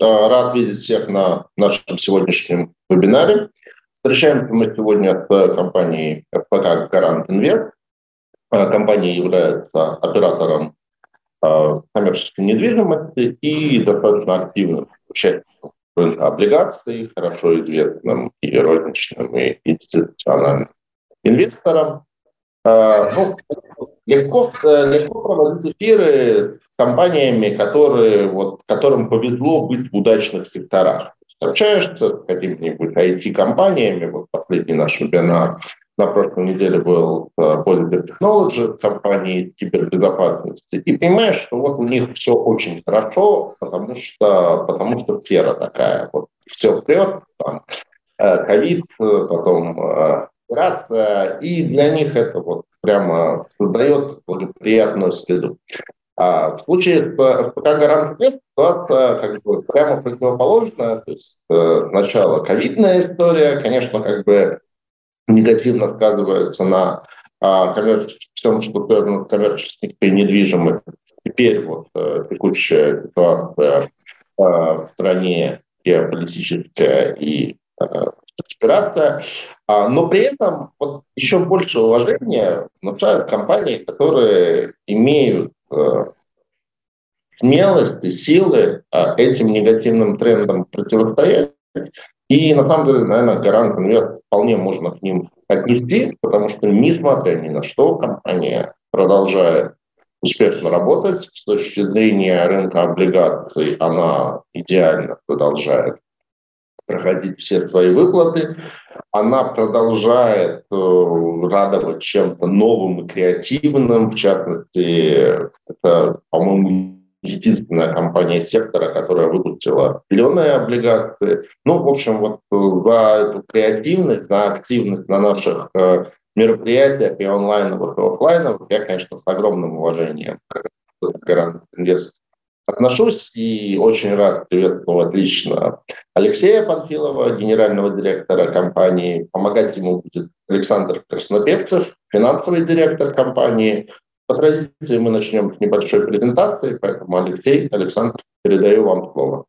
рад видеть всех на нашем сегодняшнем вебинаре. Встречаемся мы сегодня с компанией ФПК «Гарант Инвест». Компания является оператором коммерческой недвижимости и достаточно активным участником рынка облигаций, хорошо известным и розничным, и институциональным инвесторам. Ну, легко, легко проводить эфиры компаниями, которые, вот, которым повезло быть в удачных секторах. Общаешься с какими-нибудь IT-компаниями, вот последний наш вебинар на прошлой неделе был Bollinger Technology, компании кибербезопасности, и понимаешь, что вот у них все очень хорошо, потому что, потому что сфера такая, вот все вперед, там, э, ковид, потом э, операция, и для них это вот прямо создает благоприятную следу. А в случае с ФПК «Гарант нет», ситуация как бы прямо противоположная. То есть э, сначала ковидная история, конечно, как бы негативно сказывается на а, всем, что связано с коммерческой недвижимостью. Теперь вот э, текущая ситуация э, в стране геополитическая и спецоперация. А, но при этом вот еще больше уважения внушают компании, которые имеют смелости, силы а, этим негативным трендам противостоять. И на самом деле, наверное, гарант инвест вполне можно к ним отнести, потому что несмотря ни на что, компания продолжает успешно работать. С точки зрения рынка облигаций она идеально продолжает проходить все свои выплаты. Она продолжает э, радовать чем-то новым и креативным. В частности, это, по-моему, единственная компания сектора, которая выпустила зеленые облигации. Ну, в общем, вот э, за эту креативность, за активность на наших э, мероприятиях и онлайновых, и офлайновых я, конечно, с огромным уважением к Гарант Инвест отношусь и очень рад приветствовать лично Алексея Панфилова, генерального директора компании. Помогать ему будет Александр Краснопевцев, финансовый директор компании. По традиции мы начнем с небольшой презентации, поэтому, Алексей, Александр, передаю вам слово.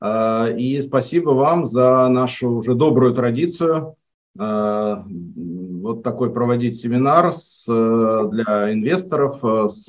А, и спасибо вам за нашу уже добрую традицию а, вот такой проводить семинар с, для инвесторов с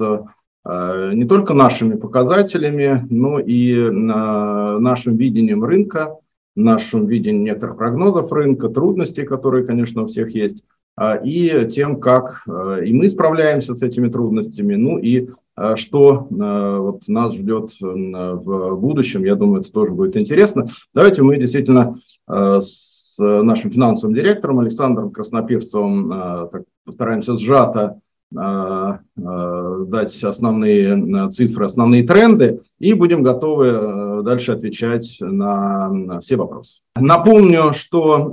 Э, не только нашими показателями, но и нашим видением рынка, нашим видением некоторых прогнозов рынка, трудностей, которые, конечно, у всех есть, а, и тем, как э, и мы справляемся с этими трудностями, ну и что вот нас ждет в будущем, я думаю, это тоже будет интересно. Давайте мы действительно с нашим финансовым директором Александром Краснопевцевым постараемся сжато Э, э, дать основные э, цифры, основные тренды, и будем готовы дальше отвечать на все вопросы. Напомню, что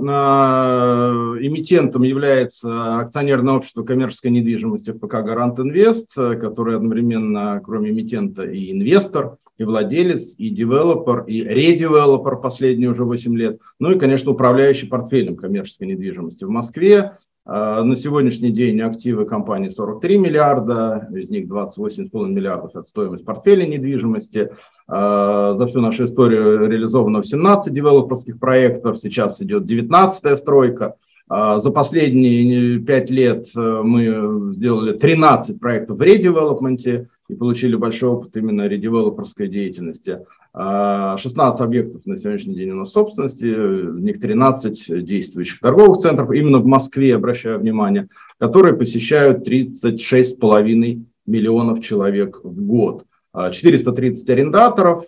эмитентом является акционерное общество коммерческой недвижимости ФПК «Гарант Инвест», который одновременно, кроме эмитента, и инвестор, и владелец, и девелопер, и редевелопер последние уже 8 лет, ну и, конечно, управляющий портфелем коммерческой недвижимости в Москве, а, на сегодняшний день активы компании 43 миллиарда, из них 28,5 миллиардов – это стоимость портфеля недвижимости. А, за всю нашу историю реализовано 17 девелоперских проектов, сейчас идет 19-я стройка. А, за последние 5 лет э, мы сделали 13 проектов в редевелопменте и получили большой опыт именно редевелоперской деятельности. 16 а, объектов на сегодняшний день у нас собственности, в них 13 действующих торговых центров, именно в Москве, обращаю внимание, которые посещают 36,5 миллионов человек в год. 430 а, арендаторов,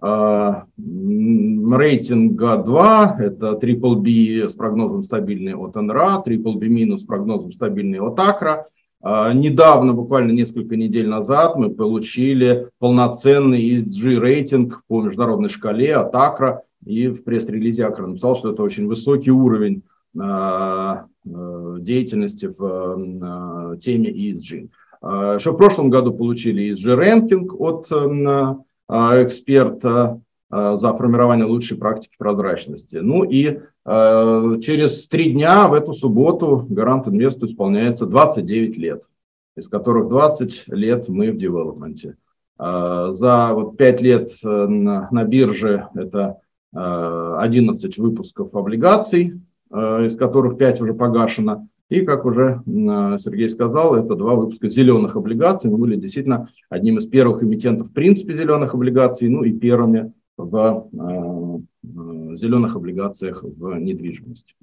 а, рейтинга 2, это Triple B с прогнозом стабильный от НРА, B минус с прогнозом стабильный от Акра, а, недавно, буквально несколько недель назад, мы получили полноценный ESG рейтинг по международной шкале от Акра, и в пресс-релизе Акра написал, что это очень высокий уровень а, деятельности в теме ESG. Еще в прошлом году получили ESG рейтинг от эксперта за формирование лучшей практики прозрачности. Ну и Э, через три дня в эту субботу Гарант Инвесту исполняется 29 лет, из которых 20 лет мы в девелопменте. За вот 5 лет на, на бирже это 11 выпусков облигаций, из которых 5 уже погашено. И, как уже Сергей сказал, это два выпуска зеленых облигаций. Мы были действительно одним из первых эмитентов в принципе зеленых облигаций, ну и первыми в зеленых облигациях в недвижимости.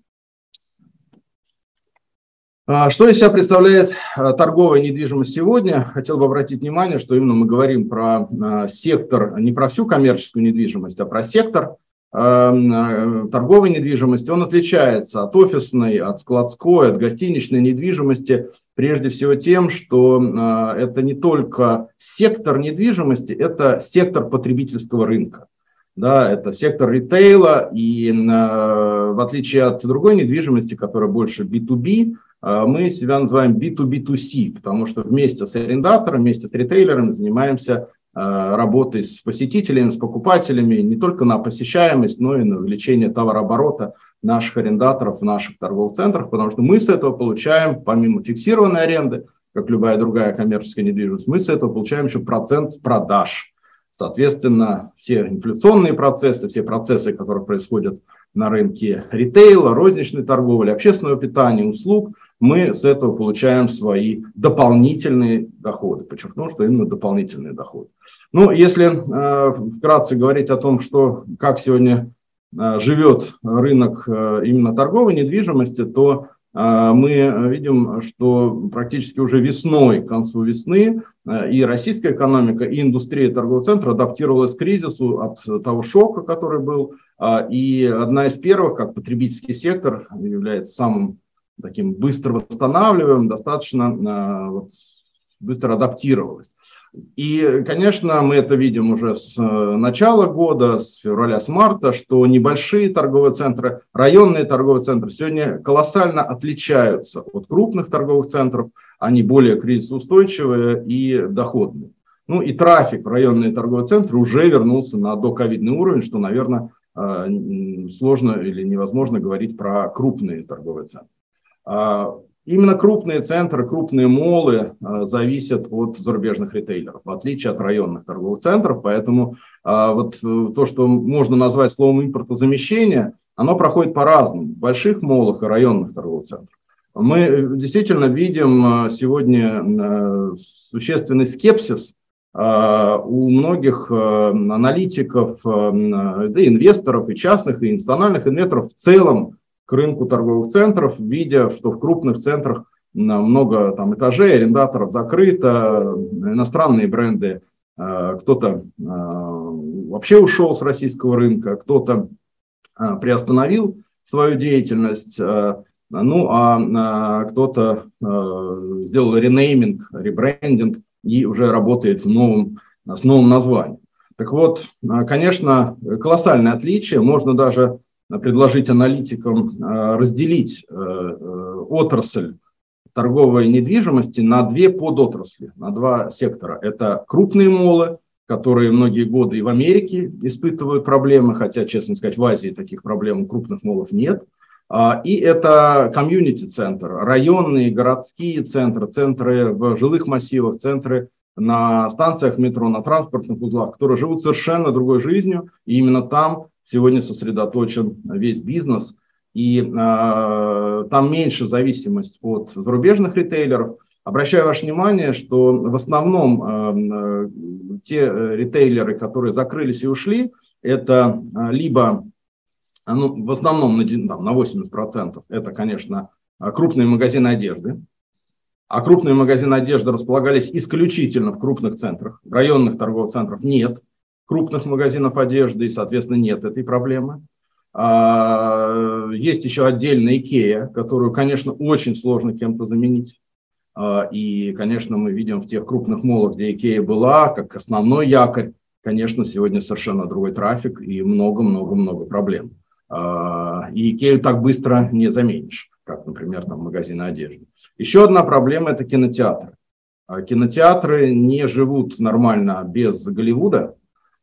А, что из себя представляет а, торговая недвижимость сегодня? Хотел бы обратить внимание, что именно мы говорим про а, сектор, не про всю коммерческую недвижимость, а про сектор торговой недвижимости. Он отличается от офисной, от складской, от гостиничной недвижимости прежде всего тем, что это не только сектор недвижимости, это сектор потребительского рынка. Да, это сектор ритейла, и в отличие от другой недвижимости, которая больше B2B, а мы себя называем B2B2C, потому что вместе с арендатором, вместе с ритейлером занимаемся а, работой с посетителями, с покупателями не только на посещаемость, но и на увеличение товарооборота наших арендаторов в наших торговых центрах, потому что мы с этого получаем, помимо фиксированной аренды, как любая другая коммерческая недвижимость, мы с этого получаем еще процент с продаж. Соответственно, все инфляционные процессы, все процессы, которые происходят на рынке ритейла, розничной торговли, общественного питания, услуг – мы с этого получаем свои дополнительные доходы. Подчеркну, что именно дополнительные доходы. Ну, если э, вкратце говорить о том, что, как сегодня э, живет рынок э, именно торговой недвижимости, то э, мы видим, что практически уже весной, к концу весны, э, и российская экономика, и индустрия торгового центра адаптировалась к кризису от того шока, который был. Э, и одна из первых, как потребительский сектор, является самым таким быстро восстанавливаем, достаточно э, вот, быстро адаптировалась. И, конечно, мы это видим уже с э, начала года, с февраля, с марта, что небольшие торговые центры, районные торговые центры сегодня колоссально отличаются от крупных торговых центров. Они более кризисоустойчивые и доходные. Ну и трафик в районные торговые центры уже вернулся на доковидный уровень, что, наверное, э, сложно или невозможно говорить про крупные торговые центры. А, именно крупные центры, крупные молы а, зависят от зарубежных ритейлеров, в отличие от районных торговых центров. Поэтому а, вот э, то, что можно назвать словом импортозамещение, оно проходит по-разному в больших молах и районных торговых центрах. Мы э, действительно видим сегодня э, существенный скепсис у многих аналитиков, да, инвесторов, и частных, и национальных инвесторов в целом к рынку торговых центров, видя, что в крупных центрах много там этажей, арендаторов закрыто, иностранные бренды, э, кто-то э, вообще ушел с российского рынка, кто-то э, приостановил свою деятельность, ну а кто-то сделал ренейминг, ребрендинг и уже работает в новом, с новым названием. Так вот, конечно, колоссальное отличие, можно даже предложить аналитикам э, разделить э, э, отрасль торговой недвижимости на две подотрасли, на два сектора. Это крупные молы, которые многие годы и в Америке испытывают проблемы, хотя, честно сказать, в Азии таких проблем у крупных молов нет. А, и это комьюнити-центр, районные, городские центры, центры в жилых массивах, центры на станциях метро, на транспортных узлах, которые живут совершенно другой жизнью, и именно там сегодня сосредоточен весь бизнес, и э, там меньше зависимость от зарубежных ритейлеров. Обращаю ваше внимание, что в основном э, те ритейлеры, которые закрылись и ушли, это либо, ну, в основном на, там, на 80% это, конечно, крупные магазины одежды, а крупные магазины одежды располагались исключительно в крупных центрах, районных торговых центров нет крупных магазинов одежды, и, соответственно, нет этой проблемы. А, есть еще отдельная Икея, которую, конечно, очень сложно кем-то заменить. А, и, конечно, мы видим в тех крупных моллах, где Икея была, как основной якорь, конечно, сегодня совершенно другой трафик и много-много-много проблем. А, и Икею так быстро не заменишь, как, например, там магазины одежды. Еще одна проблема – это кинотеатры. Кинотеатры не живут нормально без Голливуда,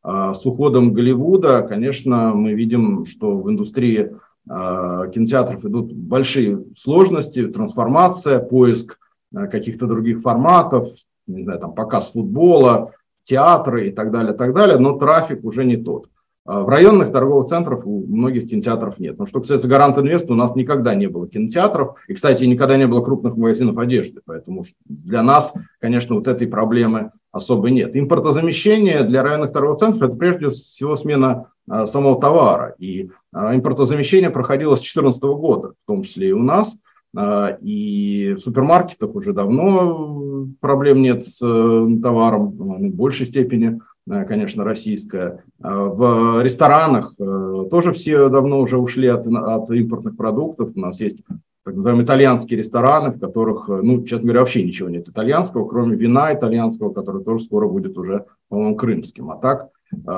с уходом Голливуда, конечно, мы видим, что в индустрии а, кинотеатров идут большие сложности, трансформация, поиск а, каких-то других форматов, не знаю, там показ футбола, театры и так далее, так далее, но трафик уже не тот. А в районных торговых центрах у многих кинотеатров нет. Но что касается Гарант Инвест, у нас никогда не было кинотеатров. И, кстати, никогда не было крупных магазинов одежды. Поэтому для нас, конечно, вот этой проблемы особо нет. Импортозамещение для районных торговых центров – это прежде всего смена а, самого товара. И а, импортозамещение проходило с 2014 года, в том числе и у нас. А, и в супермаркетах уже давно проблем нет с э, товаром, ну, в большей степени Э, конечно, российская. В ресторанах э, тоже все давно уже ушли от, от импортных продуктов. У нас есть так называемые итальянские рестораны, в которых, э, ну, честно говоря, вообще ничего нет итальянского, кроме вина итальянского, который тоже скоро будет уже, по-моему, крымским. А так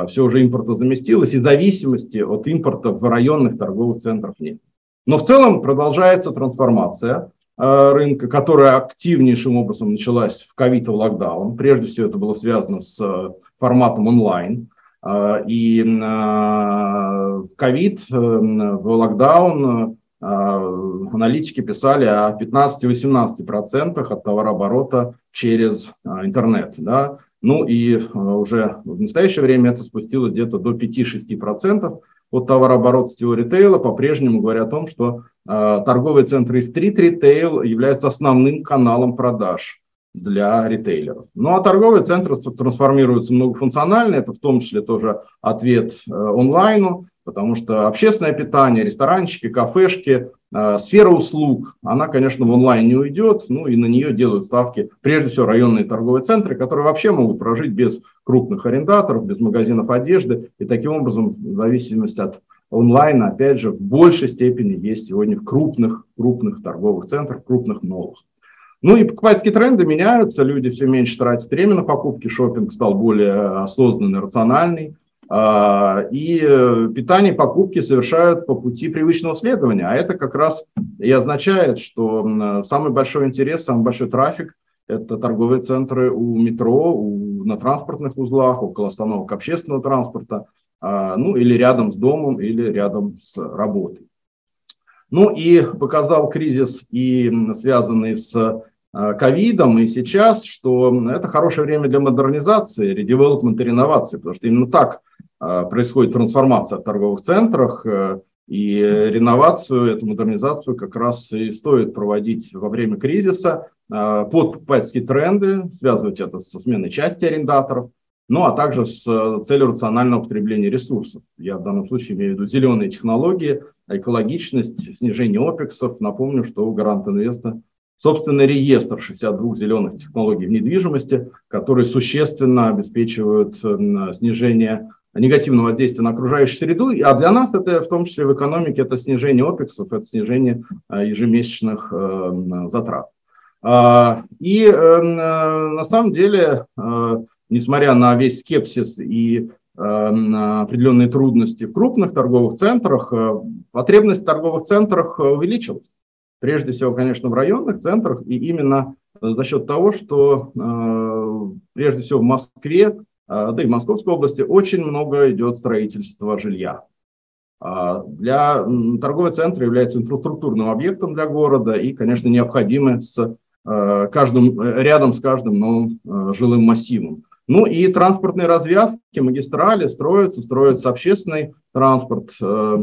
все уже импортозаместилось, и зависимости от импорта в районных торговых центрах нет. Но в целом продолжается трансформация рынка, которая активнейшим образом началась в ковид и в локдаун. Прежде всего это было связано с форматом онлайн. И в ковид, э, в локдаун аналитики писали о 15-18% от товарооборота через интернет. Да? Ну и уже в настоящее время это спустилось где-то до 5-6% от товарооборота сетевого ритейла. По-прежнему говоря о том, что торговые центры и стрит-ритейл являются основным каналом продаж для ритейлеров. Ну а торговые центры трансформируются многофункционально, это в том числе тоже ответ э, онлайну, потому что общественное питание, ресторанчики, кафешки, э, сфера услуг, она, конечно, в онлайн не уйдет, ну и на нее делают ставки, прежде всего, районные торговые центры, которые вообще могут прожить без крупных арендаторов, без магазинов одежды, и таким образом, в зависимости от онлайна, опять же, в большей степени есть сегодня в крупных, крупных торговых центрах, крупных новых. Ну и покупательские тренды меняются, люди все меньше тратят время на покупки, шопинг стал более осознанный, рациональный. А, и э, питание, покупки совершают по пути привычного следования. А это как раз и означает, что самый большой интерес, самый большой трафик – это торговые центры у метро, у, на транспортных узлах, около остановок общественного транспорта, а, ну или рядом с домом, или рядом с работой. Ну и показал кризис, и связанный с э, ковидом и сейчас, что это хорошее время для модернизации, редевелопмента, реновации, потому что именно так э, происходит трансформация в торговых центрах, э, и реновацию, эту модернизацию как раз и стоит проводить во время кризиса под покупательские тренды, связывать это со сменой части арендаторов, ну а также с целью рационального потребления ресурсов. Я в данном случае имею в виду зеленые технологии – экологичность, снижение опексов. Напомню, что у Гарант Инвеста собственный реестр 62 зеленых технологий в недвижимости, которые существенно обеспечивают э, снижение негативного воздействия на окружающую среду, а для нас это в том числе в экономике это снижение опексов, это снижение э, ежемесячных э, затрат. А, и на самом деле, несмотря на весь скепсис и определенные трудности в крупных торговых центрах, э, потребность в торговых центрах э, увеличилась. Прежде всего, конечно, в районных центрах, и именно за счет того, что э, прежде всего в Москве, да и в Московской области очень много идет строительства жилья. А для торговый центр является инфраструктурным объектом для города и, конечно, необходимы с каждым, рядом с каждым новым жилым массивом. Ну и транспортные развязки, магистрали строятся, строится общественный транспорт, э, э,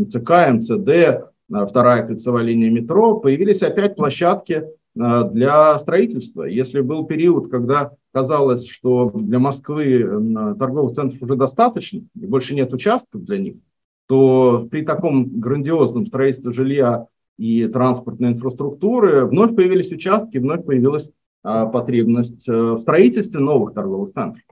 МЦК, МЦД, э, вторая кольцевая линия метро. Появились опять площадки для строительства. Если был период, когда казалось, что для Москвы торговых центров уже достаточно, и больше нет участков для них, то при таком грандиозном строительстве жилья и транспортной инфраструктуры вновь появились участки, вновь появилась а, потребность э, в строительстве новых торговых центров.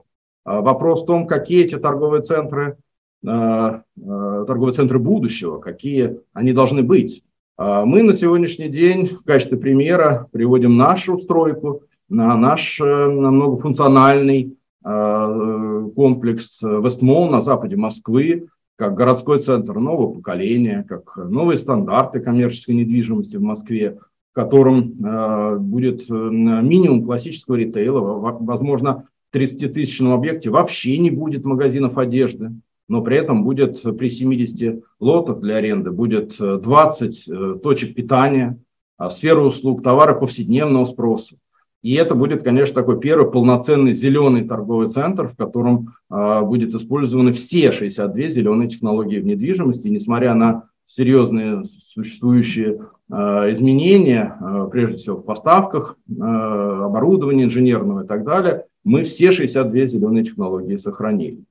А, вопрос в том, какие эти торговые центры, а, торговые центры будущего, какие они должны быть. Мы на сегодняшний день в качестве примера приводим нашу стройку, наш э, многофункциональный комплекс Вестмол на западе Москвы, как городской центр нового поколения, как новые стандарты коммерческой недвижимости в Москве, в котором э, будет э, минимум классического ритейла, возможно, в 30-тысячном объекте вообще не будет магазинов одежды, но при этом будет при 70 лотах для аренды, будет 20 э, точек питания, а сфера услуг, товары повседневного спроса. И это будет, конечно, такой первый полноценный зеленый торговый центр, в котором э, будет использованы все 62 зеленые технологии в недвижимости, несмотря на серьезные существующие э, изменения, э, прежде всего в поставках э, оборудования инженерного и так далее, мы все 62 зеленые технологии сохранили.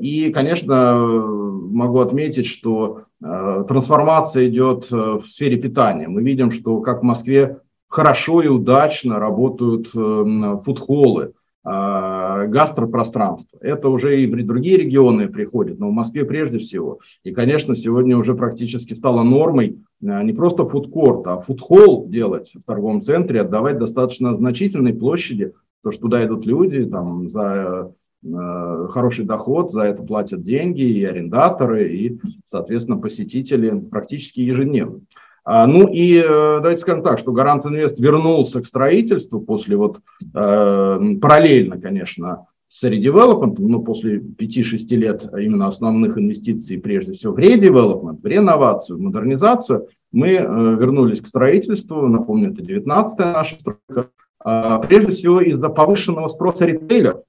И, конечно, могу отметить, что трансформация идет в сфере питания. Мы видим, что как в Москве хорошо и удачно работают фудхоллы, а, гастропространство. Это уже и в другие регионы приходит, но в Москве прежде всего. И, конечно, сегодня уже практически стало нормой а, не просто фудкорт, а фудхолл делать в торговом центре, отдавать достаточно значительной площади, то что туда идут люди там, за э, хороший доход, за это платят деньги и арендаторы, и, соответственно, посетители практически ежедневно. А, ну и э, давайте скажем так, что Гарант Инвест вернулся к строительству после вот э, параллельно, конечно, с редевелопментом, ну, после 5-6 лет именно основных инвестиций, прежде всего в редевелопмент, в реновацию, в модернизацию, мы э, вернулись к строительству, напомню, это 19-я наша стройка, а, прежде всего из-за повышенного спроса ритейлеров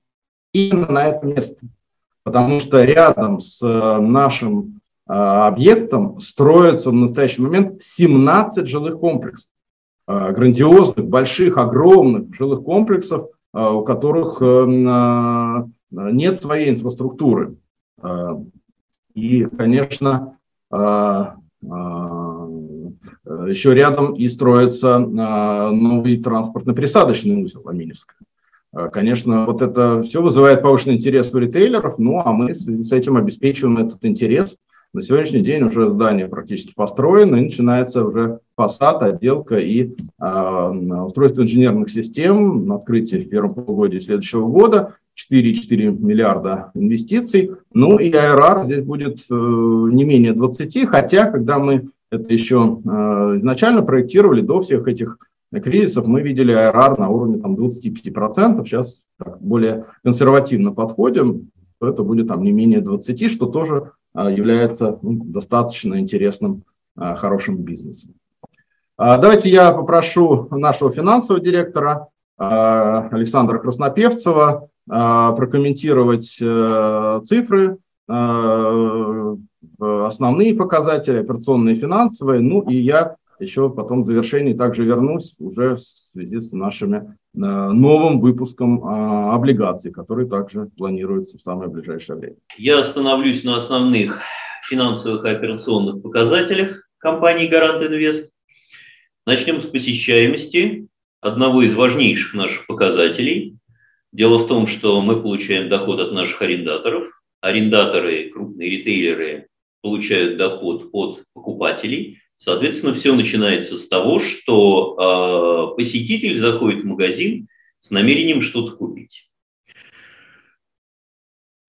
именно на это место. Потому что рядом с нашим а, объектом строится в настоящий момент 17 жилых комплексов. А, грандиозных, больших, огромных жилых комплексов, а, у которых э, нет своей инфраструктуры. И, конечно, еще рядом и строится новый транспортно-присадочный узел Аминевская. Конечно, вот это все вызывает повышенный интерес у ритейлеров, ну а мы с этим обеспечиваем этот интерес на сегодняшний день уже здание практически построено, и начинается уже фасад, отделка и э, устройство инженерных систем на открытии в первом полугодии следующего года. 4,4 миллиарда инвестиций. Ну и АРР здесь будет э, не менее 20, хотя когда мы это еще э, изначально проектировали, до всех этих кризисов, мы видели АРР на уровне там, 25%, сейчас так, более консервативно подходим, то это будет там не менее 20, что тоже является ну, достаточно интересным, а, хорошим бизнесом. А, давайте я попрошу нашего финансового директора Александра Краснопевцева прокомментировать э, цифры, основные показатели, операционные финансовые. Ну и я еще потом в завершении также вернусь уже в связи с нашими э, новым выпуском а, облигаций, который также планируется в самое ближайшее время. Я остановлюсь на основных финансовых и операционных показателях компании Гарант Инвест. Начнем с посещаемости, одного из важнейших наших показателей. Дело в том, что мы получаем доход от наших арендаторов. Арендаторы, крупные ритейлеры получают доход от покупателей – Соответственно, все начинается с того, что э, посетитель заходит в магазин с намерением что-то купить.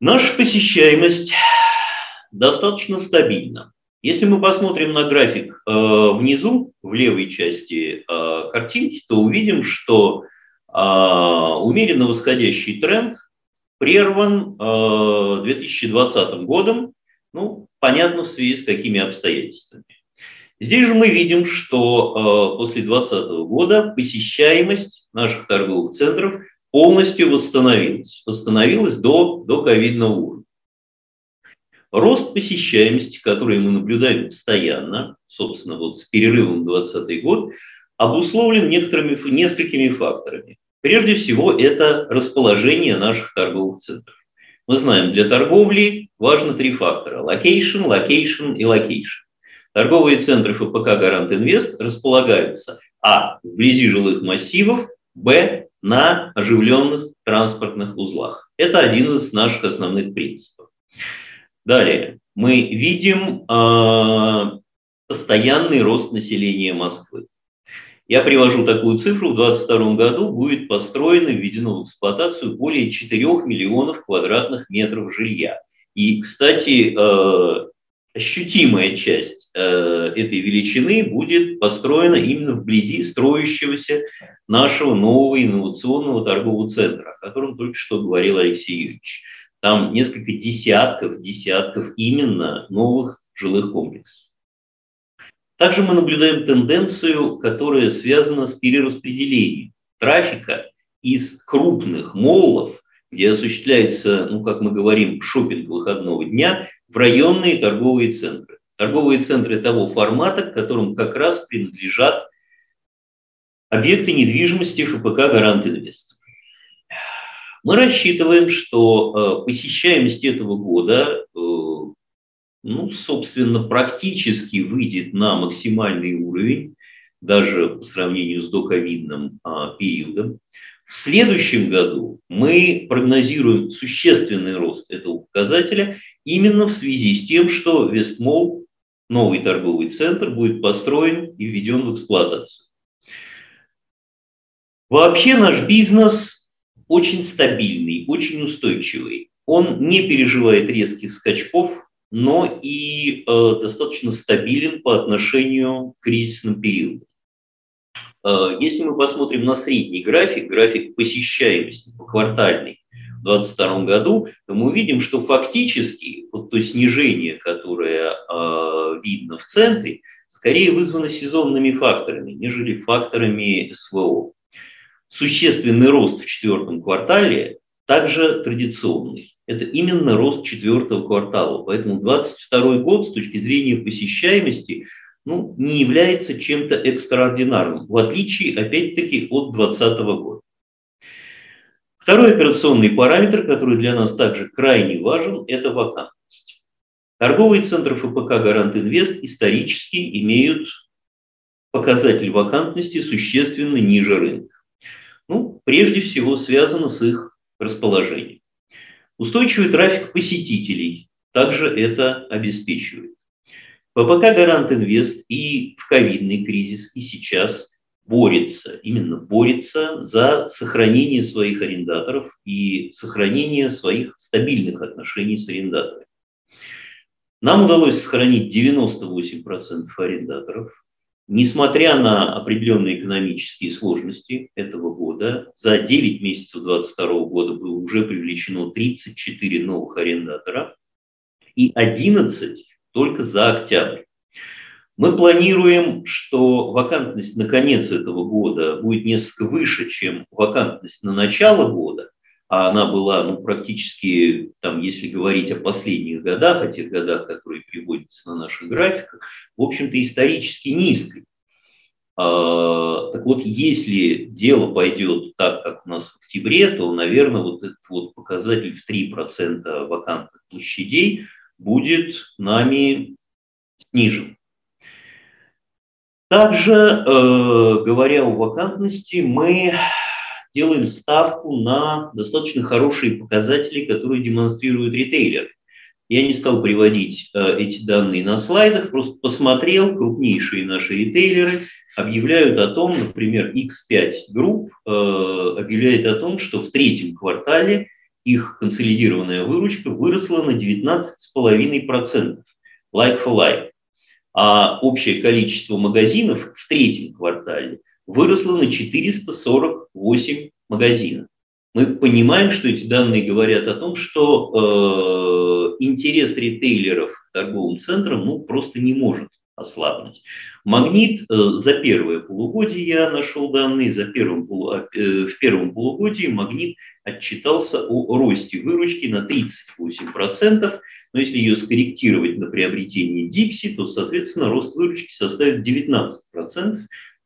Наша посещаемость достаточно стабильна. Если мы посмотрим на график э, внизу, в левой части э, картинки, то увидим, что э, умеренно восходящий тренд прерван э, 2020 годом, ну, понятно, в связи с какими обстоятельствами. Здесь же мы видим, что э, после 2020 года посещаемость наших торговых центров полностью восстановилась. Восстановилась до, до ковидного уровня. Рост посещаемости, который мы наблюдаем постоянно, собственно, вот с перерывом в 2020 год, обусловлен некоторыми, несколькими факторами. Прежде всего, это расположение наших торговых центров. Мы знаем, для торговли важно три фактора – локейшн, локейшн и location. Торговые центры ФПК «Гарант Инвест» располагаются а. вблизи жилых массивов, б. на оживленных транспортных узлах. Это один из наших основных принципов. Далее, мы видим э, постоянный рост населения Москвы. Я привожу такую цифру. В 2022 году будет построено введено в эксплуатацию более 4 миллионов квадратных метров жилья. И, кстати, э, ощутимая часть э, этой величины будет построена именно вблизи строящегося нашего нового инновационного торгового центра, о котором только что говорил Алексей Юрьевич. Там несколько десятков, десятков именно новых жилых комплексов. Также мы наблюдаем тенденцию, которая связана с перераспределением трафика из крупных моллов, где осуществляется, ну, как мы говорим, шопинг выходного дня, в районные торговые центры. Торговые центры того формата, к которым как раз принадлежат объекты недвижимости ФПК «Гарант Инвест». Мы рассчитываем, что э, посещаемость этого года, э, ну, собственно, практически выйдет на максимальный уровень, даже по сравнению с доковидным а, периодом. В следующем году мы прогнозируем существенный рост этого показателя именно в связи с тем, что Вестмол, новый торговый центр, будет построен и введен в эксплуатацию. Вообще наш бизнес очень стабильный, очень устойчивый. Он не переживает резких скачков, но и э, достаточно стабилен по отношению к кризисным периодам. Э, если мы посмотрим на средний график, график посещаемости по квартальной 2022 году, то мы увидим, что фактически вот то снижение, которое э, видно в центре, скорее вызвано сезонными факторами, нежели факторами СВО. Существенный рост в четвертом квартале также традиционный. Это именно рост четвертого квартала. Поэтому 2022 год с точки зрения посещаемости ну, не является чем-то экстраординарным, в отличие, опять-таки, от 2020 года. Второй операционный параметр, который для нас также крайне важен, это вакантность. Торговые центры ФПК «Гарант Инвест» исторически имеют показатель вакантности существенно ниже рынка. Ну, прежде всего, связано с их расположением. Устойчивый трафик посетителей также это обеспечивает. ППК «Гарант Инвест» и в ковидный кризис, и сейчас борется, именно борется за сохранение своих арендаторов и сохранение своих стабильных отношений с арендаторами. Нам удалось сохранить 98% арендаторов, Несмотря на определенные экономические сложности этого года, за 9 месяцев 2022 года было уже привлечено 34 новых арендатора и 11 только за октябрь. Мы планируем, что вакантность на конец этого года будет несколько выше, чем вакантность на начало года, а она была ну, практически, там, если говорить о последних годах, о тех годах, которые приводятся на наших графиках, в общем-то, исторически низкой. А, так вот, если дело пойдет так, как у нас в октябре, то, наверное, вот этот вот показатель в 3% вакантных площадей будет нами снижен. Также, э, говоря о вакантности, мы делаем ставку на достаточно хорошие показатели, которые демонстрируют ритейлеры. Я не стал приводить э, эти данные на слайдах, просто посмотрел крупнейшие наши ритейлеры объявляют о том, например, X5 Group э, объявляет о том, что в третьем квартале их консолидированная выручка выросла на 19,5% like for like, а общее количество магазинов в третьем квартале выросла на 448 магазинов. Мы понимаем, что эти данные говорят о том, что э, интерес ритейлеров к торговым центрам ну, просто не может ослабнуть. Магнит э, за первое полугодие я нашел данные, за первым, э, в первом полугодии магнит отчитался о росте выручки на 38%, но если ее скорректировать на приобретение Дипси, то, соответственно, рост выручки составит 19%.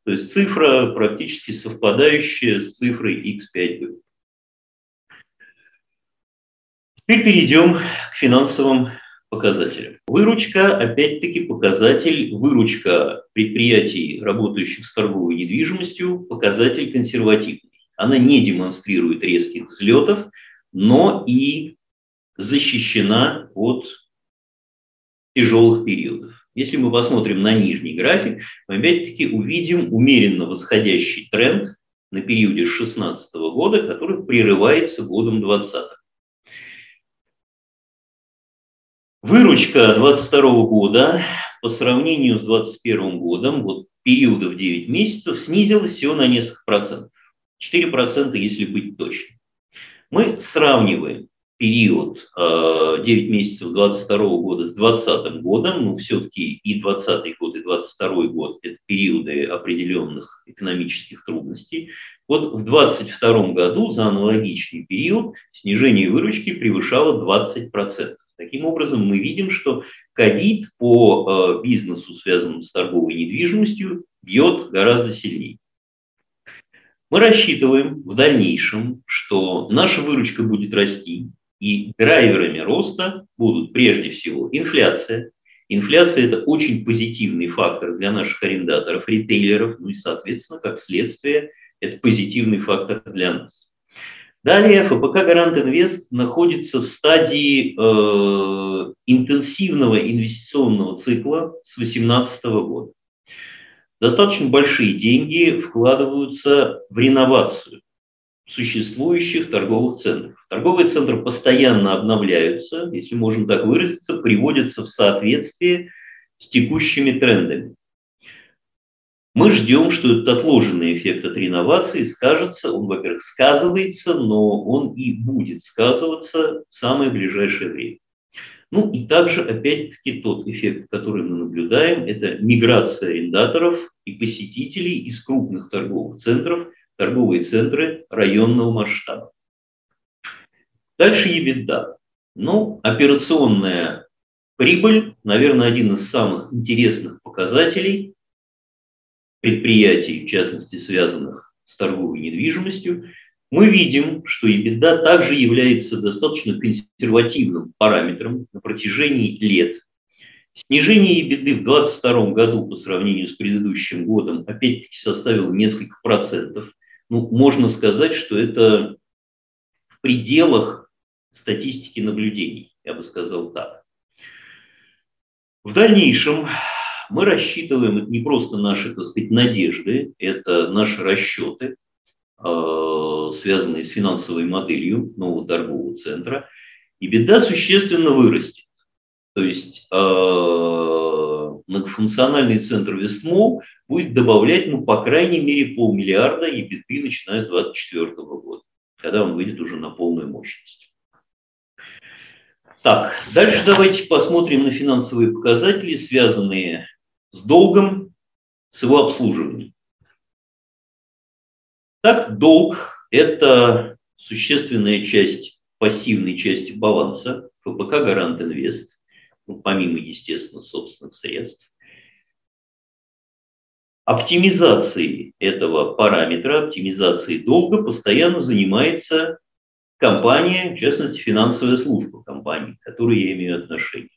То есть цифра практически совпадающая с цифрой X5 Теперь перейдем к финансовым показателям. Выручка, опять-таки, показатель, выручка предприятий, работающих с торговой недвижимостью, показатель консервативный. Она не демонстрирует резких взлетов, но и защищена от тяжелых периодов. Если мы посмотрим на нижний график, мы опять-таки увидим умеренно восходящий тренд на периоде 2016 года, который прерывается годом 2020. Выручка 2022 года по сравнению с 2021 годом, вот периода в 9 месяцев, снизилась всего на несколько процентов. 4 процента, если быть точным. Мы сравниваем период 9 э, месяцев 22 года с 2020 годом, но все-таки и 20 год, и 22 год – это периоды определенных экономических трудностей. Вот в 2022 году за аналогичный период снижение выручки превышало 20%. Таким образом, мы видим, что ковид по э, бизнесу, связанному с торговой недвижимостью, бьет гораздо сильнее. Мы рассчитываем в дальнейшем, что наша выручка будет расти, и драйверами роста будут прежде всего инфляция. Инфляция – это очень позитивный фактор для наших арендаторов, ритейлеров, ну и, соответственно, как следствие, это позитивный фактор для нас. Далее ФПК Гарант Инвест находится в стадии э, интенсивного инвестиционного цикла с 2018 года. Достаточно большие деньги вкладываются в реновацию существующих торговых центров. Торговые центры постоянно обновляются, если можно так выразиться, приводятся в соответствие с текущими трендами. Мы ждем, что этот отложенный эффект от реновации скажется, он, во-первых, сказывается, но он и будет сказываться в самое ближайшее время. Ну и также, опять-таки, тот эффект, который мы наблюдаем, это миграция арендаторов и посетителей из крупных торговых центров – торговые центры районного масштаба. Дальше EBITDA. Ну, операционная прибыль, наверное, один из самых интересных показателей предприятий, в частности, связанных с торговой недвижимостью. Мы видим, что EBITDA также является достаточно консервативным параметром на протяжении лет. Снижение EBITDA в 2022 году по сравнению с предыдущим годом опять-таки составило несколько процентов ну, можно сказать, что это в пределах статистики наблюдений, я бы сказал так. В дальнейшем мы рассчитываем, это не просто наши, так сказать, надежды, это наши расчеты, э, связанные с финансовой моделью нового торгового центра, и беда существенно вырастет. То есть э, многофункциональный центр Вестмол будет добавлять, ну, по крайней мере, полмиллиарда EBITDA, начиная с 2024 года, когда он выйдет уже на полную мощность. Так, дальше давайте посмотрим на финансовые показатели, связанные с долгом, с его обслуживанием. Так, долг – это существенная часть пассивной части баланса ФПК «Гарант Инвест», ну, помимо, естественно, собственных средств. Оптимизацией этого параметра, оптимизацией долга постоянно занимается компания, в частности, финансовая служба компании, к которой я имею отношение.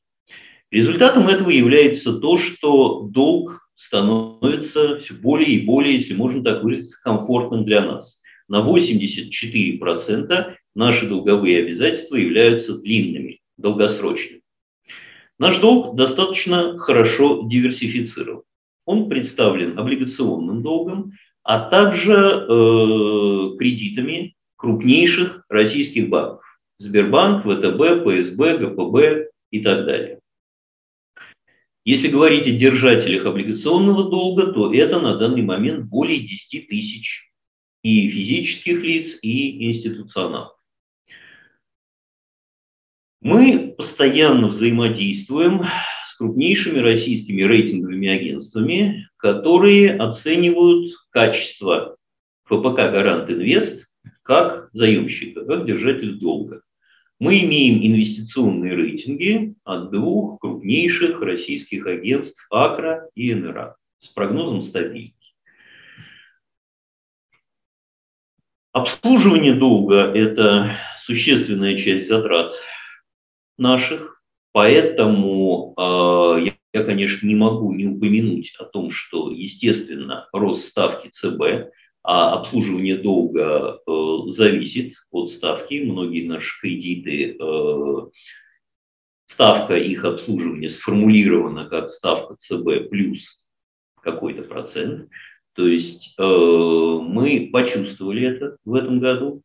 Результатом этого является то, что долг становится все более и более, если можно так выразиться, комфортным для нас. На 84% наши долговые обязательства являются длинными, долгосрочными. Наш долг достаточно хорошо диверсифицирован. Он представлен облигационным долгом, а также э, кредитами крупнейших российских банков. Сбербанк, ВТБ, ПСБ, ГПБ и так далее. Если говорить о держателях облигационного долга, то это на данный момент более 10 тысяч и физических лиц, и институционалов. Мы постоянно взаимодействуем с крупнейшими российскими рейтинговыми агентствами, которые оценивают качество ФПК «Гарант Инвест» как заемщика, как держатель долга. Мы имеем инвестиционные рейтинги от двух крупнейших российских агентств АКРА и НРА с прогнозом стабильности. Обслуживание долга – это существенная часть затрат наших, поэтому э, я, конечно, не могу не упомянуть о том, что, естественно, рост ставки ЦБ, а обслуживание долга э, зависит от ставки. Многие наши кредиты, э, ставка их обслуживания сформулирована как ставка ЦБ плюс какой-то процент. То есть э, мы почувствовали это в этом году.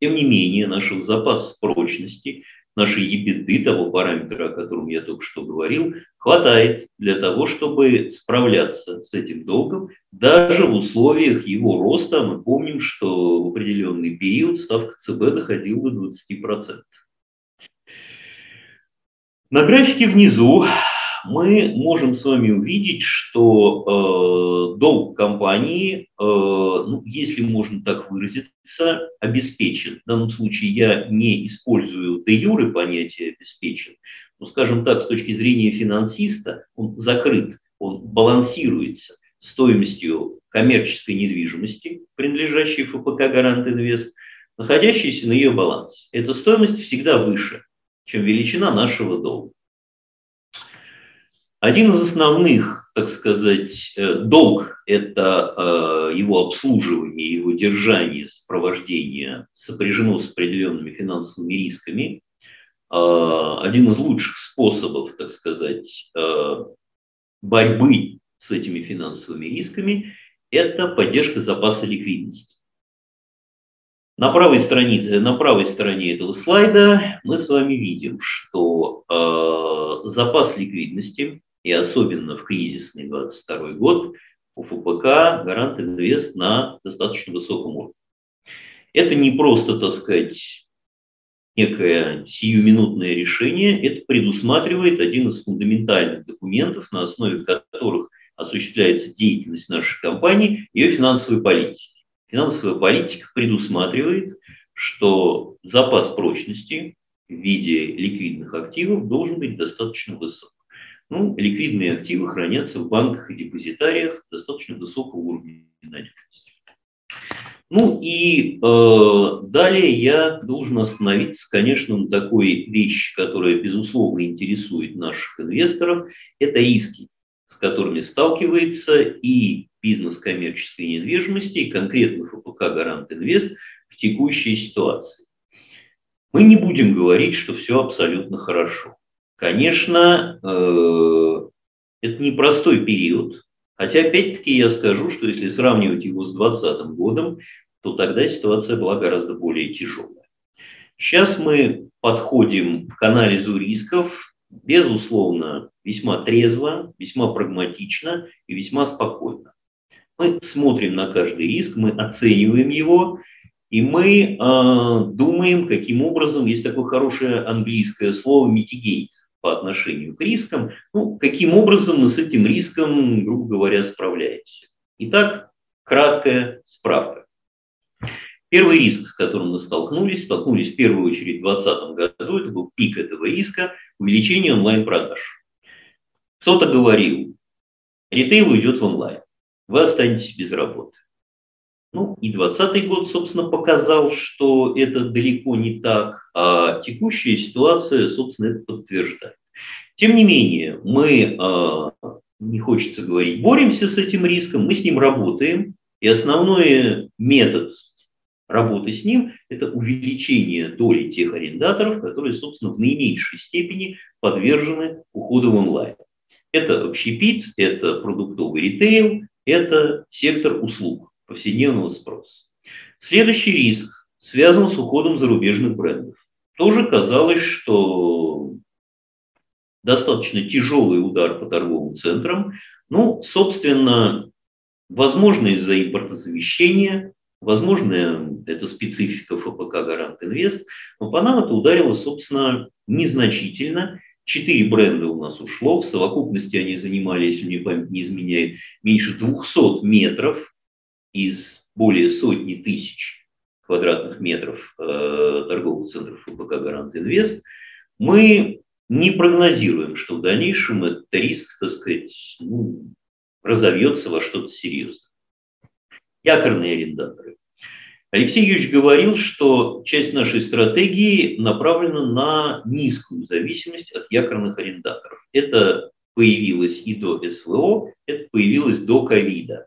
Тем не менее, наш запас прочности нашей ебеды, того параметра, о котором я только что говорил, хватает для того, чтобы справляться с этим долгом. Даже в условиях его роста мы помним, что в определенный период ставка ЦБ доходила до 20%. На графике внизу мы можем с вами увидеть, что э, долг компании, э, ну, если можно так выразиться, обеспечен. В данном случае я не использую де юры понятие обеспечен, но, скажем так, с точки зрения финансиста, он закрыт, он балансируется стоимостью коммерческой недвижимости, принадлежащей ФПК «Гарант Инвест», находящейся на ее балансе. Эта стоимость всегда выше, чем величина нашего долга. Один из основных, так сказать, э, долг – это э, его обслуживание, его держание, сопровождение сопряжено с определенными финансовыми рисками. Э, один из лучших способов, так сказать, борьбы с этими финансовыми рисками – это поддержка запаса ликвидности. На правой, стороне, на правой стороне этого слайда мы с вами видим, что э, запас ликвидности и особенно в кризисный 22 год у ФПК Гарант Инвест на достаточно высоком уровне. Это не просто, так сказать, некое сиюминутное решение, это предусматривает один из фундаментальных документов, на основе которых осуществляется деятельность нашей компании, ее финансовой политики. Финансовая политика предусматривает, что запас прочности в виде ликвидных активов должен быть достаточно высок. Ну, ликвидные активы хранятся в банках и депозитариях достаточно высокого уровня надежности. Ну и э, далее я должен остановиться, конечно, на такой вещи, которая, безусловно, интересует наших инвесторов. Это риски, с которыми сталкивается и бизнес коммерческой недвижимости, и конкретно ФПК «Гарант Инвест» в текущей ситуации. Мы не будем говорить, что все абсолютно хорошо. Конечно, э, это непростой период, хотя опять-таки я скажу, что если сравнивать его с 2020 годом, то тогда ситуация была гораздо более тяжелая. Сейчас мы подходим к анализу рисков, безусловно, весьма трезво, весьма прагматично и весьма спокойно. Мы смотрим на каждый риск, мы оцениваем его, и мы э, думаем, каким образом, есть такое хорошее английское слово mitigate, по отношению к рискам, ну, каким образом мы с этим риском, грубо говоря, справляемся. Итак, краткая справка. Первый риск, с которым мы столкнулись, столкнулись в первую очередь в 2020 году, это был пик этого риска, увеличение онлайн-продаж. Кто-то говорил, ритейл уйдет в онлайн, вы останетесь без работы. Ну и 2020 год, собственно, показал, что это далеко не так, а текущая ситуация, собственно, это подтверждает. Тем не менее, мы, а, не хочется говорить, боремся с этим риском, мы с ним работаем, и основной метод работы с ним – это увеличение доли тех арендаторов, которые, собственно, в наименьшей степени подвержены уходу в онлайн. Это общепит, это продуктовый ритейл, это сектор услуг повседневного спроса. Следующий риск связан с уходом зарубежных брендов. Тоже казалось, что достаточно тяжелый удар по торговым центрам. Ну, собственно, возможно из-за импортозамещения, возможно, это специфика ФПК «Гарант Инвест», но по нам это ударило, собственно, незначительно. Четыре бренда у нас ушло, в совокупности они занимали, если мне память не изменяет, меньше 200 метров из более сотни тысяч квадратных метров э, торговых центров ФБК «Гарант Инвест», мы не прогнозируем, что в дальнейшем этот риск, так сказать, ну, разовьется во что-то серьезное. Якорные арендаторы. Алексей Юрьевич говорил, что часть нашей стратегии направлена на низкую зависимость от якорных арендаторов. Это появилось и до СВО, это появилось до ковида.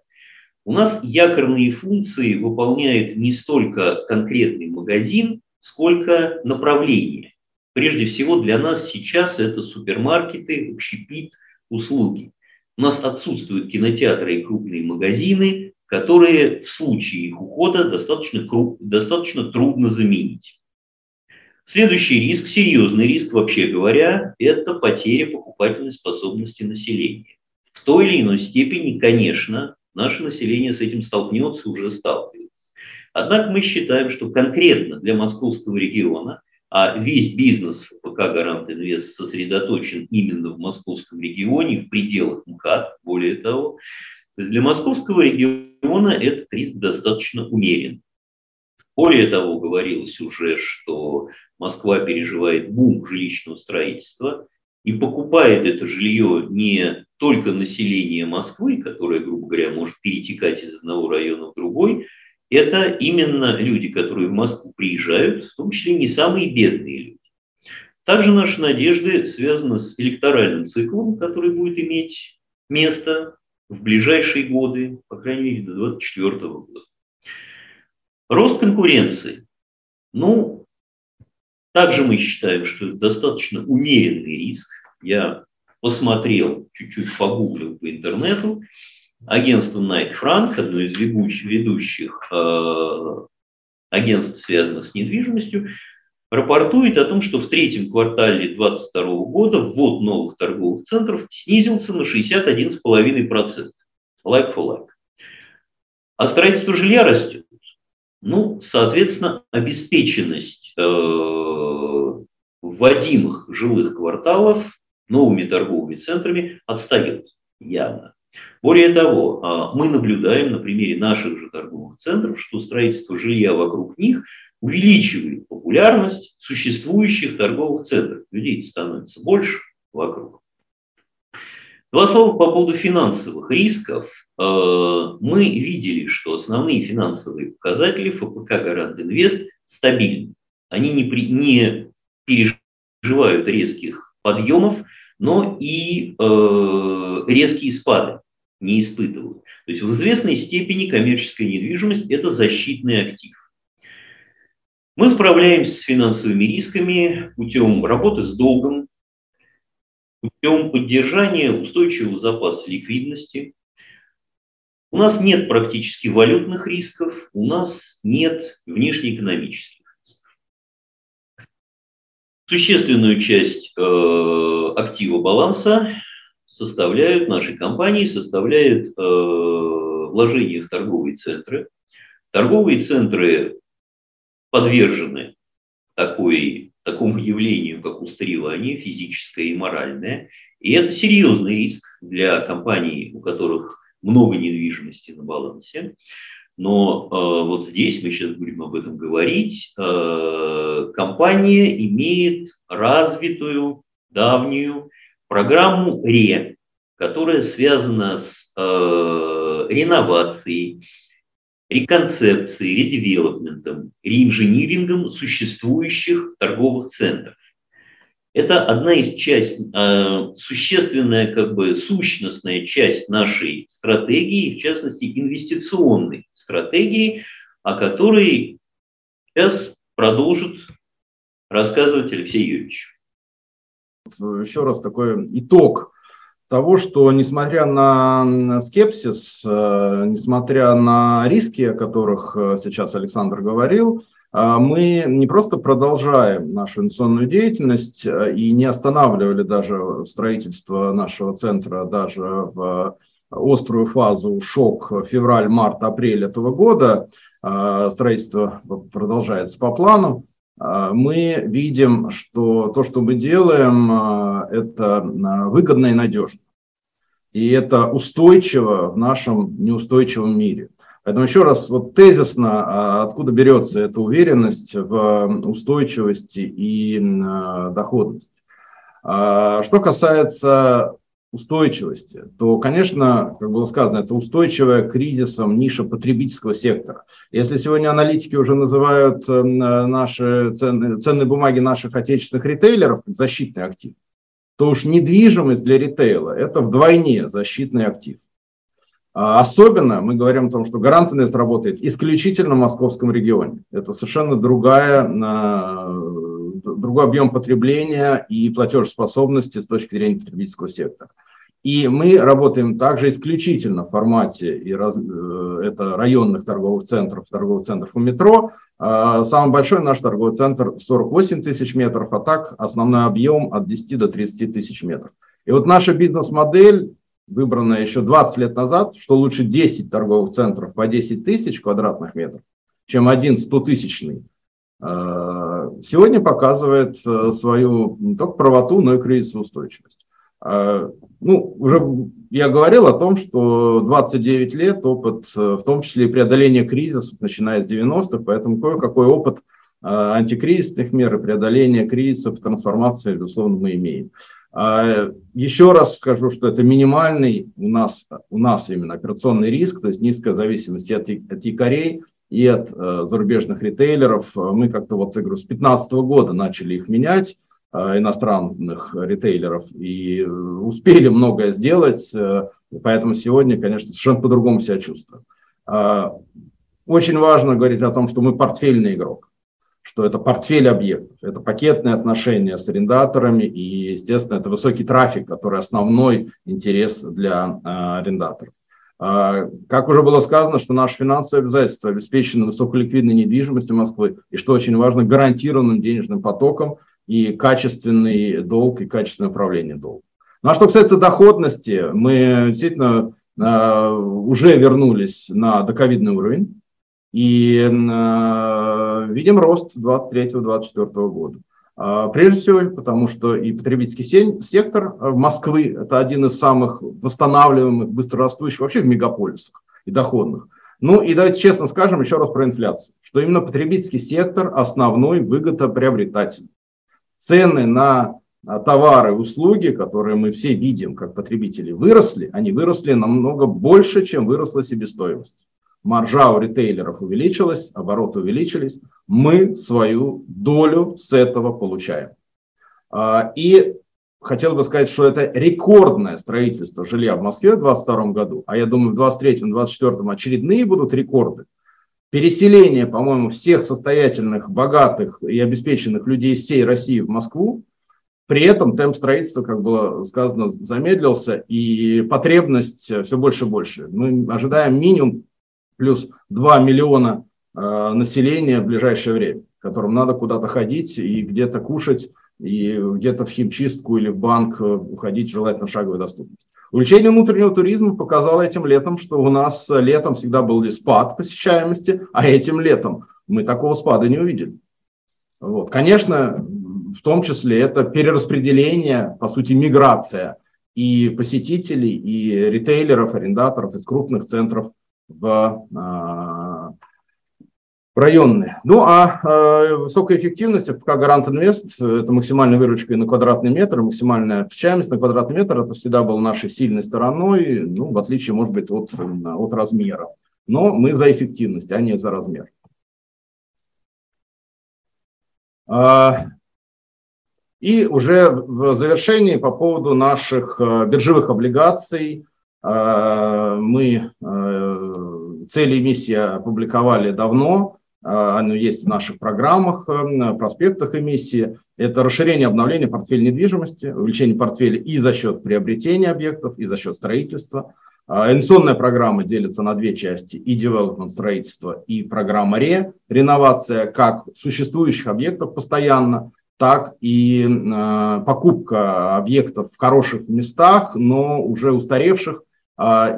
У нас якорные функции выполняет не столько конкретный магазин, сколько направление. Прежде всего для нас сейчас это супермаркеты, общепит, услуги. У нас отсутствуют кинотеатры и крупные магазины, которые в случае их ухода достаточно, достаточно трудно заменить. Следующий риск, серьезный риск, вообще говоря, это потеря покупательной способности населения. В той или иной степени, конечно, наше население с этим столкнется, уже сталкивается. Однако мы считаем, что конкретно для московского региона, а весь бизнес ФПК «Гарант Инвест» сосредоточен именно в московском регионе, в пределах МКАД, более того, то есть для московского региона этот риск достаточно умерен. Более того, говорилось уже, что Москва переживает бум жилищного строительства и покупает это жилье не только население Москвы, которое, грубо говоря, может перетекать из одного района в другой, это именно люди, которые в Москву приезжают, в том числе не самые бедные люди. Также наши надежды связаны с электоральным циклом, который будет иметь место в ближайшие годы, по крайней мере, до 2024 года. Рост конкуренции. Ну, также мы считаем, что это достаточно умеренный риск. Я посмотрел, чуть-чуть погуглил по интернету. Агентство Night Frank, одно из ведущих э, агентств, связанных с недвижимостью, рапортует о том, что в третьем квартале 2022 года ввод новых торговых центров снизился на 61,5%. Like for like. А строительство жилья растет. Ну, соответственно, обеспеченность э, вводимых жилых кварталов новыми торговыми центрами отстает явно. Более того, а, мы наблюдаем на примере наших же торговых центров, что строительство жилья вокруг них увеличивает популярность существующих торговых центров. Людей становится больше вокруг. Два слова по поводу финансовых рисков. А, мы видели, что основные финансовые показатели ФПК «Гарант Инвест» стабильны. Они не, при, не переживают резких подъемов, но и э, резкие спады не испытывают. То есть в известной степени коммерческая недвижимость – это защитный актив. Мы справляемся с финансовыми рисками путем работы с долгом, путем поддержания устойчивого запаса ликвидности. У нас нет практически валютных рисков, у нас нет внешнеэкономических. Существенную часть э, актива баланса составляют наши компании, составляют э, вложения в торговые центры. Торговые центры подвержены такой, такому явлению, как устаревание физическое и моральное. И это серьезный риск для компаний, у которых много недвижимости на балансе. Но э, вот здесь мы сейчас будем об этом говорить. Э, компания имеет развитую давнюю программу РЕ, которая связана с э, реновацией, реконцепцией, редевелопментом, реинжинирингом существующих торговых центров. Это одна из часть, э, существенная, как бы сущностная часть нашей стратегии, в частности инвестиционной стратегии, о которой сейчас продолжит рассказывать Алексей Юрьевич. Еще раз такой итог того, что несмотря на скепсис, э, несмотря на риски, о которых э, сейчас Александр говорил, мы не просто продолжаем нашу инвестиционную деятельность и не останавливали даже строительство нашего центра даже в острую фазу шок февраль, март, апрель этого года, а, строительство продолжается по плану, а, мы видим, что то, что мы делаем, а, это выгодно и надежно. И это устойчиво в нашем неустойчивом мире. Поэтому еще раз вот тезисно, откуда берется эта уверенность в устойчивости и доходности. Что касается устойчивости, то, конечно, как было сказано, это устойчивая к кризисам ниша потребительского сектора. Если сегодня аналитики уже называют наши ценные, ценные бумаги наших отечественных ритейлеров защитный актив, то уж недвижимость для ритейла – это вдвойне защитный актив. А особенно мы говорим о том, что Гарант Инвест работает исключительно в московском регионе. Это совершенно другая другой объем потребления и платежеспособности с точки зрения потребительского сектора. И мы работаем также исключительно в формате и раз, э, это районных торговых центров, торговых центров у метро, А, самый большой наш торговый центр 48 тысяч метров, а так основной объем от 10 до 30 тысяч метров. И вот наша бизнес-модель, выбранная еще 20 лет назад, что лучше 10 торговых центров по 10 тысяч квадратных метров, чем один 100-тысячный, а, сегодня показывает э, свою не только правоту, но и кризисоустойчивость. А, ну, уже я говорил о том, что 29 лет опыт, э, в том числе и преодоление кризиса, начиная с 90-х, поэтому кое-какой опыт антикризисных мер и преодоления кризисов, трансформации, безусловно, мы имеем. А, еще раз скажу, что это минимальный у нас, у нас именно операционный риск, то есть низкая зависимость от, от якорей и от э, зарубежных ритейлеров. Мы как-то вот, я говорю, с 2015 года начали их менять Э, иностранных ритейлеров и успели многое сделать, э, поэтому сегодня, конечно, совершенно по-другому себя чувствую. Э, очень важно говорить о том, что мы портфельный игрок, что это портфель объектов, это пакетные отношения с арендаторами и, естественно, это высокий трафик, который основной интерес для арендаторов. Как уже было сказано, что наши финансовые обязательства обеспечены высоколиквидной недвижимостью Москвы и, что очень важно, гарантированным денежным потоком – и качественный долг, и качественное управление долгом. Ну а что касается доходности, мы действительно э, уже вернулись на доковидный уровень и э, видим рост 23-24 года. Э, прежде всего, потому что и потребительский сектор Москвы – это один из самых восстанавливаемых, быстрорастущих вообще в мегаполисах и доходных. Ну и давайте честно скажем еще раз про инфляцию, что именно потребительский сектор основной выгодоприобретатель цены на а, товары и услуги, которые мы все видим как потребители, выросли, они выросли намного больше, чем выросла себестоимость. Маржа у ритейлеров увеличилась, обороты увеличились, мы свою долю с этого получаем. А, и хотел бы сказать, что это рекордное строительство жилья в Москве в 2022 году, а я думаю, в 2023-2024 очередные будут рекорды переселение, по-моему, всех состоятельных, богатых и обеспеченных людей всей России в Москву. При этом темп строительства, как было сказано, замедлился, и потребность все больше и больше. Мы ожидаем минимум плюс 2 миллиона э, населения в ближайшее время, которым надо куда-то ходить и где-то кушать, и где-то в химчистку или в банк уходить, желательно в шаговой доступности. Увеличение внутреннего туризма показало этим летом, что у нас летом всегда был спад посещаемости, а этим летом мы такого спада не увидели. Вот. Конечно, в том числе это перераспределение, по сути, миграция и посетителей, и ритейлеров, арендаторов из крупных центров в а, районные. Ну а э, высокая эффективность ФК Гарант Инвест – это максимальная выручка на квадратный метр, максимальная посещаемость на квадратный метр – это всегда было нашей сильной стороной, ну, в отличие, может быть, от, от размера. Но мы за эффективность, а не за размер. А, и уже в завершении по поводу наших э, биржевых облигаций мы э, цели эмиссии опубликовали давно. А, оно есть в наших программах, э, проспектах эмиссии. Это расширение обновление портфеля недвижимости, увеличение портфеля и за счет приобретения объектов, и за счет строительства. Инвестиционная программа делится на две части, и development строительство, и программа ре, реновация как существующих объектов постоянно, так и э, покупка объектов в хороших местах, но уже устаревших, э,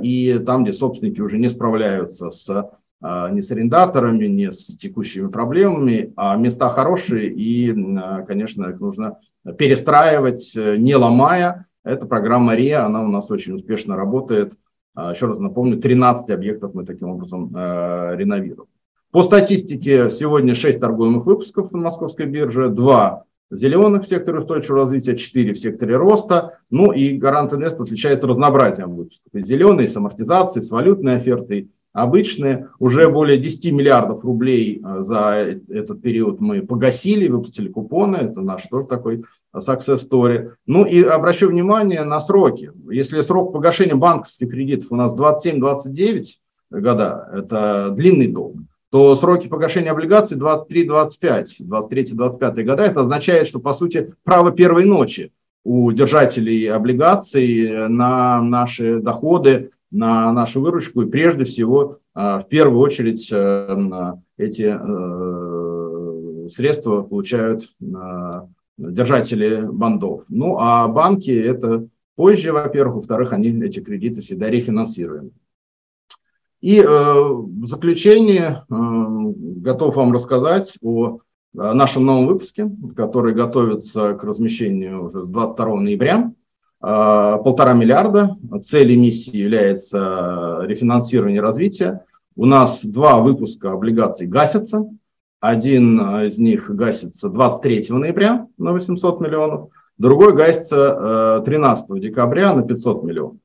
и там, где собственники уже не справляются с а, не с арендаторами, не с текущими проблемами, а места хорошие и, а, конечно, их нужно перестраивать, э, не ломая. Эта программа РИА, она у нас очень успешно работает. А, еще раз напомню, 13 объектов мы таким образом э, реновируем. По статистике сегодня 6 торгуемых выпусков на московской бирже, 2 зеленых в секторе устойчивого развития, 4 в секторе роста. Ну и Гарант Инвест отличается разнообразием выпусков. Зеленые, с амортизацией, с валютной офертой, обычные. Уже более 10 миллиардов рублей э, за этот период мы погасили, выплатили купоны. Это наш тоже такой success story. Ну и обращу внимание на сроки. Если срок погашения банковских кредитов у нас 27-29 года, это длинный долг, то сроки погашения облигаций 23-25, 23-25 года. Это означает, что, по сути, право первой ночи у держателей облигаций на наши доходы на нашу выручку, и прежде всего, в первую очередь, эти средства получают держатели бандов. Ну, а банки это позже, во-первых, во-вторых, они эти кредиты всегда рефинансируем. И э, в заключение э, готов вам рассказать о нашем новом выпуске, который готовится к размещению уже с 22 ноября. Э, полтора миллиарда. Целью миссии является рефинансирование и развитие. У нас два выпуска облигаций гасятся. Один из них гасится 23 ноября на 800 миллионов, другой гасится 13 э, декабря на 500 миллионов.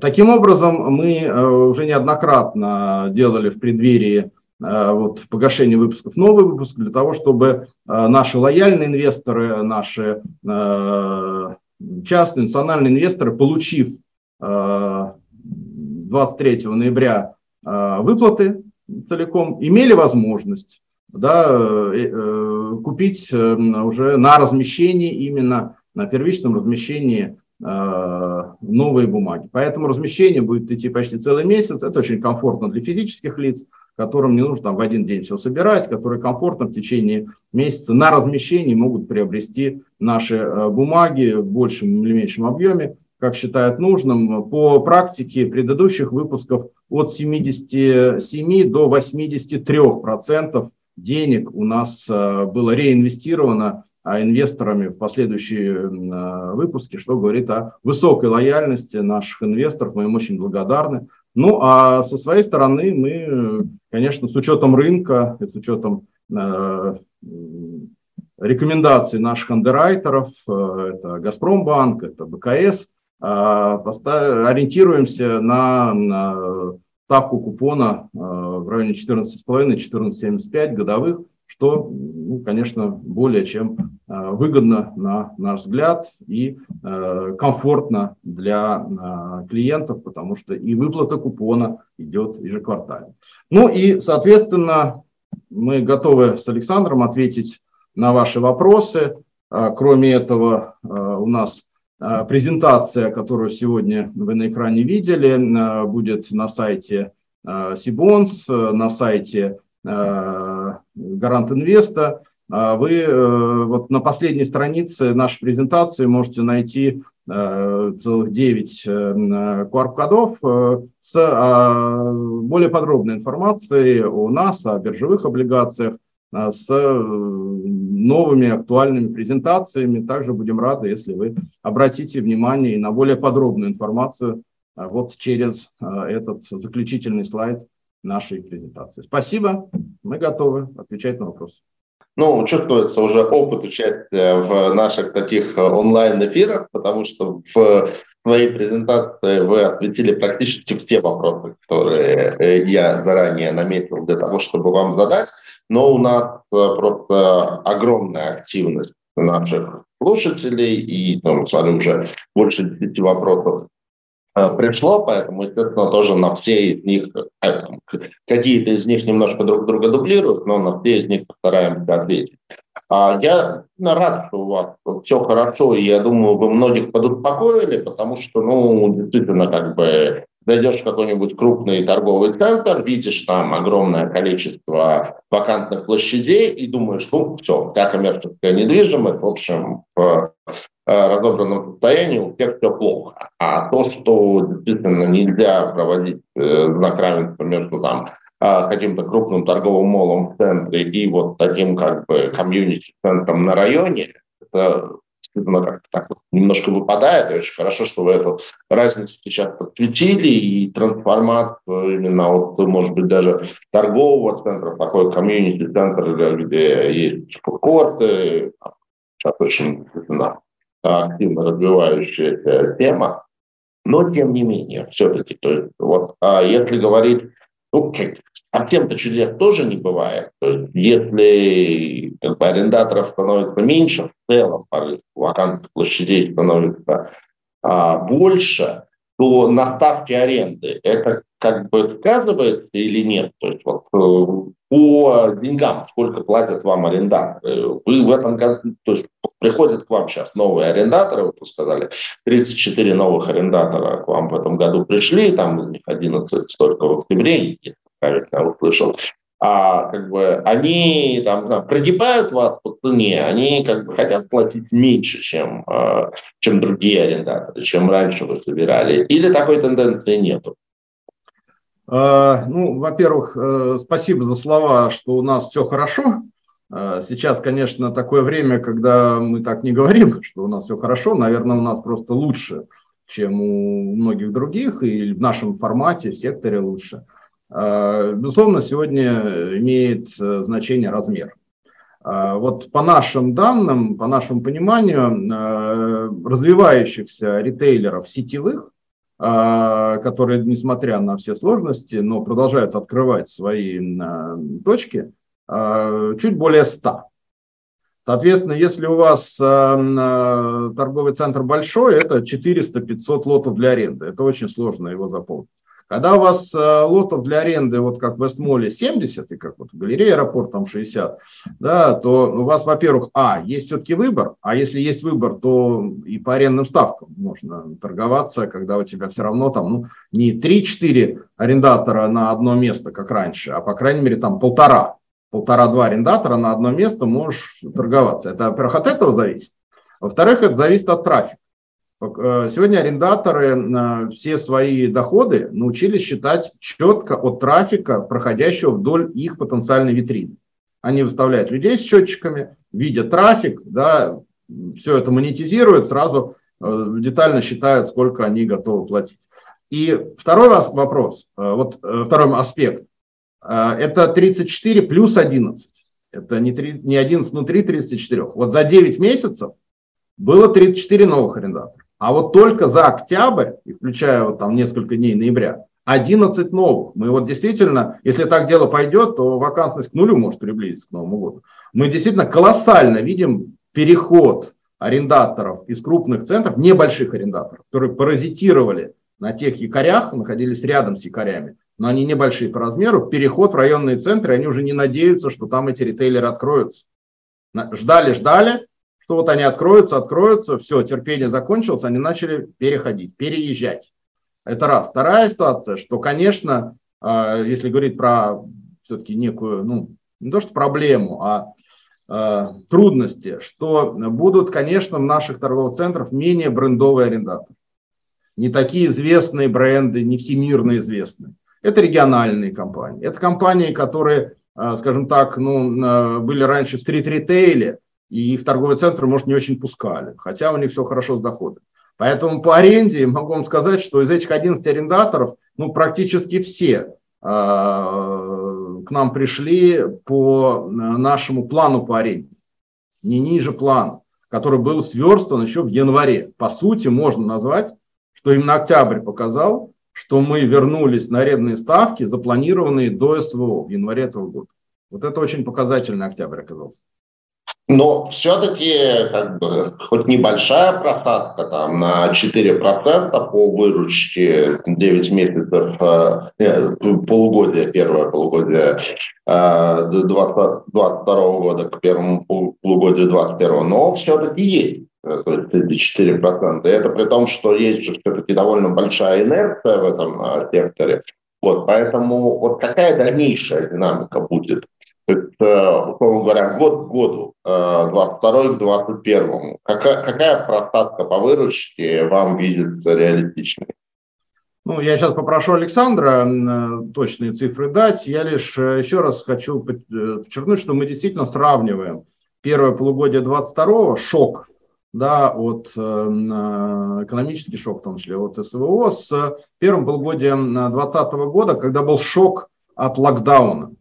Таким образом, мы э, уже неоднократно делали в преддверии э, вот, погашения выпусков новый выпуск для того, чтобы наши лояльные инвесторы, наши частные национальные инвесторы, получив 23 ноября выплаты целиком, имели возможность да, э, э, купить э, уже на размещении, именно на первичном размещении новые бумаги. Поэтому размещение будет идти почти целый месяц. Это очень комфортно для физических лиц, которым не нужно там в один день все собирать, которые комфортно в течение месяца на размещении могут приобрести наши бумаги в большем или меньшем объеме, как считают нужным. По практике предыдущих выпусков от 77 до 83 процентов денег у нас э, было реинвестировано инвесторами в последующие э, выпуски, что говорит о высокой лояльности наших инвесторов. Мы им очень благодарны. Ну, а со своей стороны мы, конечно, с учетом рынка, с учетом э, рекомендаций наших андеррайтеров, э, это Газпромбанк, это БКС, э, ориентируемся на, ставку купона в районе 14,5-14,75 годовых, что, ну, конечно, более чем э, выгодно на наш взгляд и э, комфортно для клиентов, потому что и выплата купона идет ежеквартально. Ну и, соответственно, мы готовы с Александром ответить на ваши вопросы. Кроме этого, у нас презентация, которую сегодня вы на экране видели, будет на сайте Сибонс, на сайте Гарант Инвеста. Вы э, вот на последней странице нашей презентации можете найти целых 9 QR-кодов э, с более подробной информацией о нас, о биржевых облигациях, с новыми актуальными презентациями. Также будем рады, если вы обратите внимание на более подробную информацию а, вот через а, этот заключительный слайд нашей презентации. Спасибо, мы готовы отвечать на вопросы. Ну, чувствуется уже опыт участия в наших таких э, онлайн-эфирах, потому что в своей презентации вы ответили практически все вопросы, которые э, я заранее наметил для того, чтобы вам задать. Но у нас э, просто огромная активность наших слушателей, и там, смотрю, уже больше 10 вопросов пришло, поэтому, естественно, тоже на все из них, какие-то из них немножко друг друга дублируют, но на все из них постараемся ответить. А я рад, что у вас все хорошо, и я думаю, вы многих подуспокоили, потому что, ну, действительно, как бы зайдешь в какой-нибудь крупный торговый центр, видишь там огромное количество вакантных площадей и думаешь, ну, все, вся коммерческая недвижимость, в общем, в э, разобранном состоянии, у всех все плохо. А то, что действительно нельзя проводить э, знак равенства между там а, каким-то крупным торговым молом в центре и вот таким как бы комьюнити-центром на районе, это действительно как-то так вот немножко выпадает. И очень хорошо, что вы эту разницу сейчас подключили и трансформацию именно вот, может быть, даже торгового центра, такой комьюнити-центр, где есть фудкорты, сейчас очень активно развивающаяся тема. Но, тем не менее, все-таки, то есть, вот, а если говорить ну, как, совсем-то чудес тоже не бывает. То есть, если как бы, арендаторов становится меньше, в целом вакантных площадей становится а, больше, то на ставке аренды это как бы сказывается или нет? То есть вот э, по деньгам, сколько платят вам арендаторы, вы в этом году, то есть приходят к вам сейчас новые арендаторы, вы сказали, 34 новых арендатора к вам в этом году пришли, там из них 11 только в октябре, правильно услышал, а как бы они там знаю, прогибают вас по цене, они как бы хотят платить меньше, чем, э, чем другие арендаторы, чем раньше вы собирали, или такой тенденции нету? А, ну, во-первых, э, спасибо за слова, что у нас все хорошо. А, сейчас, конечно, такое время, когда мы так не говорим, что у нас все хорошо. Наверное, у нас просто лучше, чем у многих других, и в нашем формате, в секторе лучше. А, безусловно, сегодня имеет э, значение размер. Вот по нашим данным, по нашему пониманию, э, развивающихся ритейлеров сетевых, которые, несмотря на все сложности, но продолжают открывать свои точки, чуть более 100. Соответственно, если у вас торговый центр большой, это 400-500 лотов для аренды. Это очень сложно его заполнить. Когда у вас э, лотов для аренды, вот как в Вестмоле 70, и как вот в галерее аэропорт там 60, да, то у вас, во-первых, а, есть все-таки выбор, а если есть выбор, то и по арендным ставкам можно торговаться, когда у тебя все равно там, ну, не 3-4 арендатора на одно место, как раньше, а по крайней мере там полтора, полтора-два арендатора на одно место можешь торговаться. Это, во-первых, от этого зависит. Во-вторых, это зависит от трафика. Э, сегодня арендаторы э, все свои доходы научились считать четко от трафика, проходящего вдоль их потенциальной витрины. Они выставляют людей с счетчиками, видят трафик, да, все это монетизируют, сразу э, детально считают, сколько они готовы платить. И второй вопрос, вот второй аспект, это 34 плюс 11. Это не, 3, не 11 внутри 34. Вот за 9 месяцев было 34 новых арендаторов. А вот только за октябрь, включая вот там несколько дней ноября, 11 новых. Мы вот действительно, если так дело пойдет, то вакантность к нулю может приблизиться к Новому году. Мы действительно колоссально видим переход арендаторов из крупных центров, небольших арендаторов, которые паразитировали на тех якорях, находились рядом с якорями, но они небольшие по размеру, переход в районные центры, они уже не надеются, что там эти ритейлеры откроются. Ждали, ждали, что вот они откроются, откроются, все, терпение закончилось, они начали переходить, переезжать. Это раз. Вторая ситуация, что, конечно, а, если говорить про все-таки некую, ну, не то что проблему, а, а трудности, что будут, конечно, в наших торговых центрах менее брендовые арендаторы. Не такие известные бренды, не всемирно известные. Это региональные компании. Это компании, которые, а, скажем так, ну, были раньше в стрит-ритейле, и их торговые центры, может, не очень пускали, хотя у них все хорошо с доходом. Поэтому по аренде могу вам сказать, что из этих 11 арендаторов, ну, практически все э, к нам пришли по нашему плану по аренде, не ниже плана, который был сверстан еще в январе. По сути, можно назвать, что именно октябрь показал, что мы вернулись на арендные ставки, запланированные до СВО в январе этого года. Вот это очень показательный октябрь оказался. Но все-таки как бы, хоть небольшая просадка там, на 4% по выручке 9 месяцев, э, полугодия, первое полугодие э, 2022 года к первому полугодию 2021, но все-таки есть. Э, то есть эти 4%. И это при том, что есть все-таки довольно большая инерция в этом э, секторе. Вот, поэтому вот какая дальнейшая динамика будет это, условно говоря, год к году, 22 э, к 21. Какая, какая просадка по выручке вам видится реалистичной? Ну, я сейчас попрошу Александра э, точные цифры дать. Я лишь э, еще раз хочу подчеркнуть, что мы действительно сравниваем первое полугодие 22 шок, да, от экономический шок, в том числе от СВО, с первым полугодием 2020 года, когда был шок от локдауна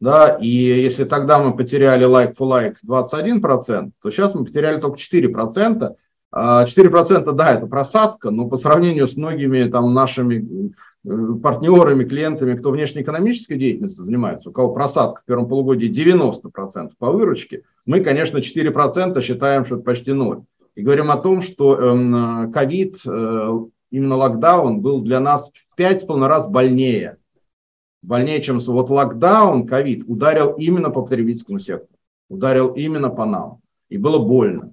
да, и если тогда мы потеряли like for like 21%, то сейчас мы потеряли только 4%. 4% а, да, это просадка, но по сравнению с многими там нашими э, партнерами, клиентами, кто внешнеэкономической деятельностью занимается, у кого просадка в первом полугодии 90% по выручке, мы, конечно, 4% считаем, что это почти ноль. И говорим о том, что эм, ковид, э, именно локдаун был для нас в 5,5 раз больнее, больнее, чем вот локдаун, ковид ударил именно по потребительскому сектору, ударил именно по нам. И было больно.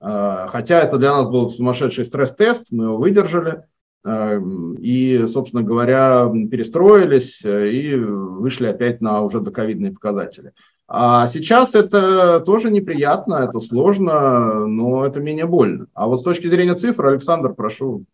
Хотя это для нас был сумасшедший стресс-тест, мы его выдержали и, собственно говоря, перестроились и вышли опять на уже доковидные показатели. А сейчас это тоже неприятно, это сложно, но это менее больно. А вот с точки зрения цифр, Александр, прошу.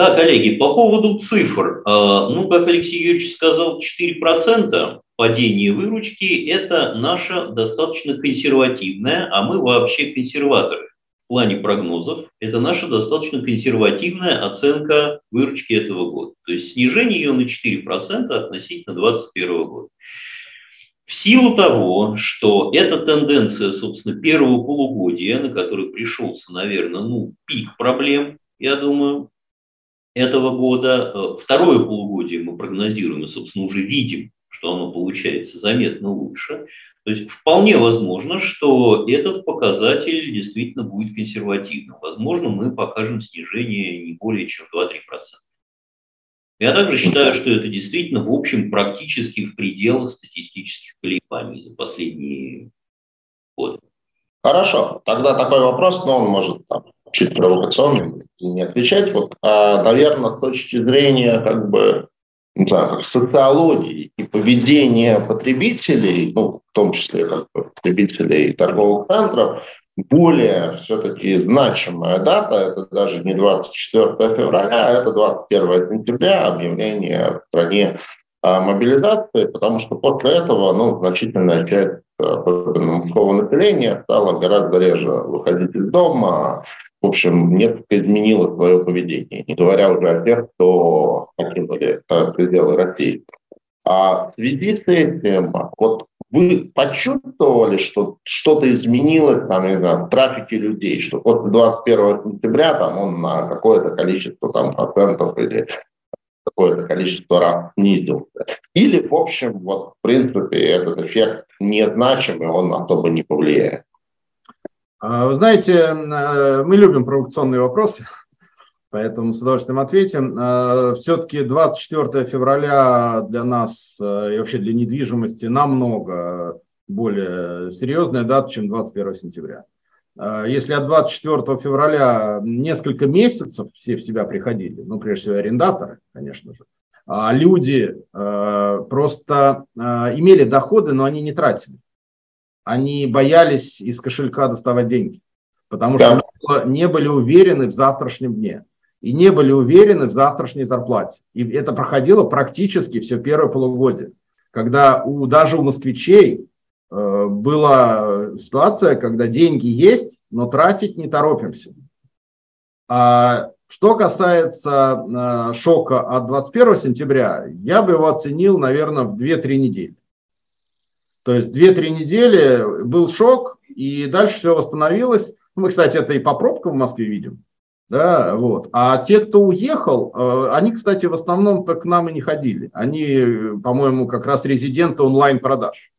Да, коллеги, по поводу цифр. А, ну, как Алексей Юрьевич сказал, 4% падения выручки – это наша достаточно консервативная, а мы вообще консерваторы в плане прогнозов. Это наша достаточно консервативная оценка выручки этого года. То есть снижение ее на 4% относительно 2021 года. В силу того, что эта тенденция, собственно, первого полугодия, на который пришелся, наверное, ну, пик проблем, я думаю, этого года. Э, второе полугодие мы прогнозируем и, собственно, уже видим, что оно получается заметно лучше. То есть вполне возможно, что этот показатель действительно будет консервативным. Возможно, мы покажем снижение не более чем 2-3%. Я также считаю, что это действительно, в общем, практически в пределах статистических колебаний за последние годы. Хорошо, тогда такой вопрос, но он может там, чуть провокационный, не отвечать. Вот, а, наверное, с точки зрения как бы не знаю, социологии и поведения потребителей, ну, в том числе как бы потребителей торговых центров, более все-таки значимая дата, это даже не 24 февраля, а это 21 сентября, объявление в стране о мобилизации, потому что после этого ну, значительная часть особенно мужского населения стала гораздо реже выходить из дома, в общем, несколько изменило свое поведение, не говоря уже о тех, кто покинули э, пределы России. А в связи с этим, вот вы почувствовали, что что-то изменилось там, не знаю, в трафике людей, что после 21 сентября там он на какое-то количество там, процентов или какое-то количество раз снизился. Или, в общем, вот, в принципе, этот эффект незначимый, он особо не повлияет. А, вы знаете, э, мы любим провокационные вопросы, поэтому с удовольствием ответим. А, Все-таки 24 февраля для нас э, и вообще для недвижимости намного более серьезная дата, чем 21 сентября. А, если от 24 февраля несколько месяцев все в себя приходили, ну, прежде всего, арендаторы, конечно же, а люди э, просто имели доходы, но они не тратили они боялись из кошелька доставать деньги, потому да. что не были уверены в завтрашнем дне и не были уверены в завтрашней зарплате. И это проходило практически все первое полугодие, когда у, даже у москвичей э, была ситуация, когда деньги есть, но тратить не торопимся. А что касается э, шока от 21 сентября, я бы его оценил, наверное, в 2-3 недели. То есть 2-3 недели был шок, и дальше все восстановилось. Мы, кстати, это и по пробкам в Москве видим. Да, вот. А те, кто уехал, э, они, кстати, в основном к нам и не ходили. Они, по-моему, как раз резиденты онлайн-продаж.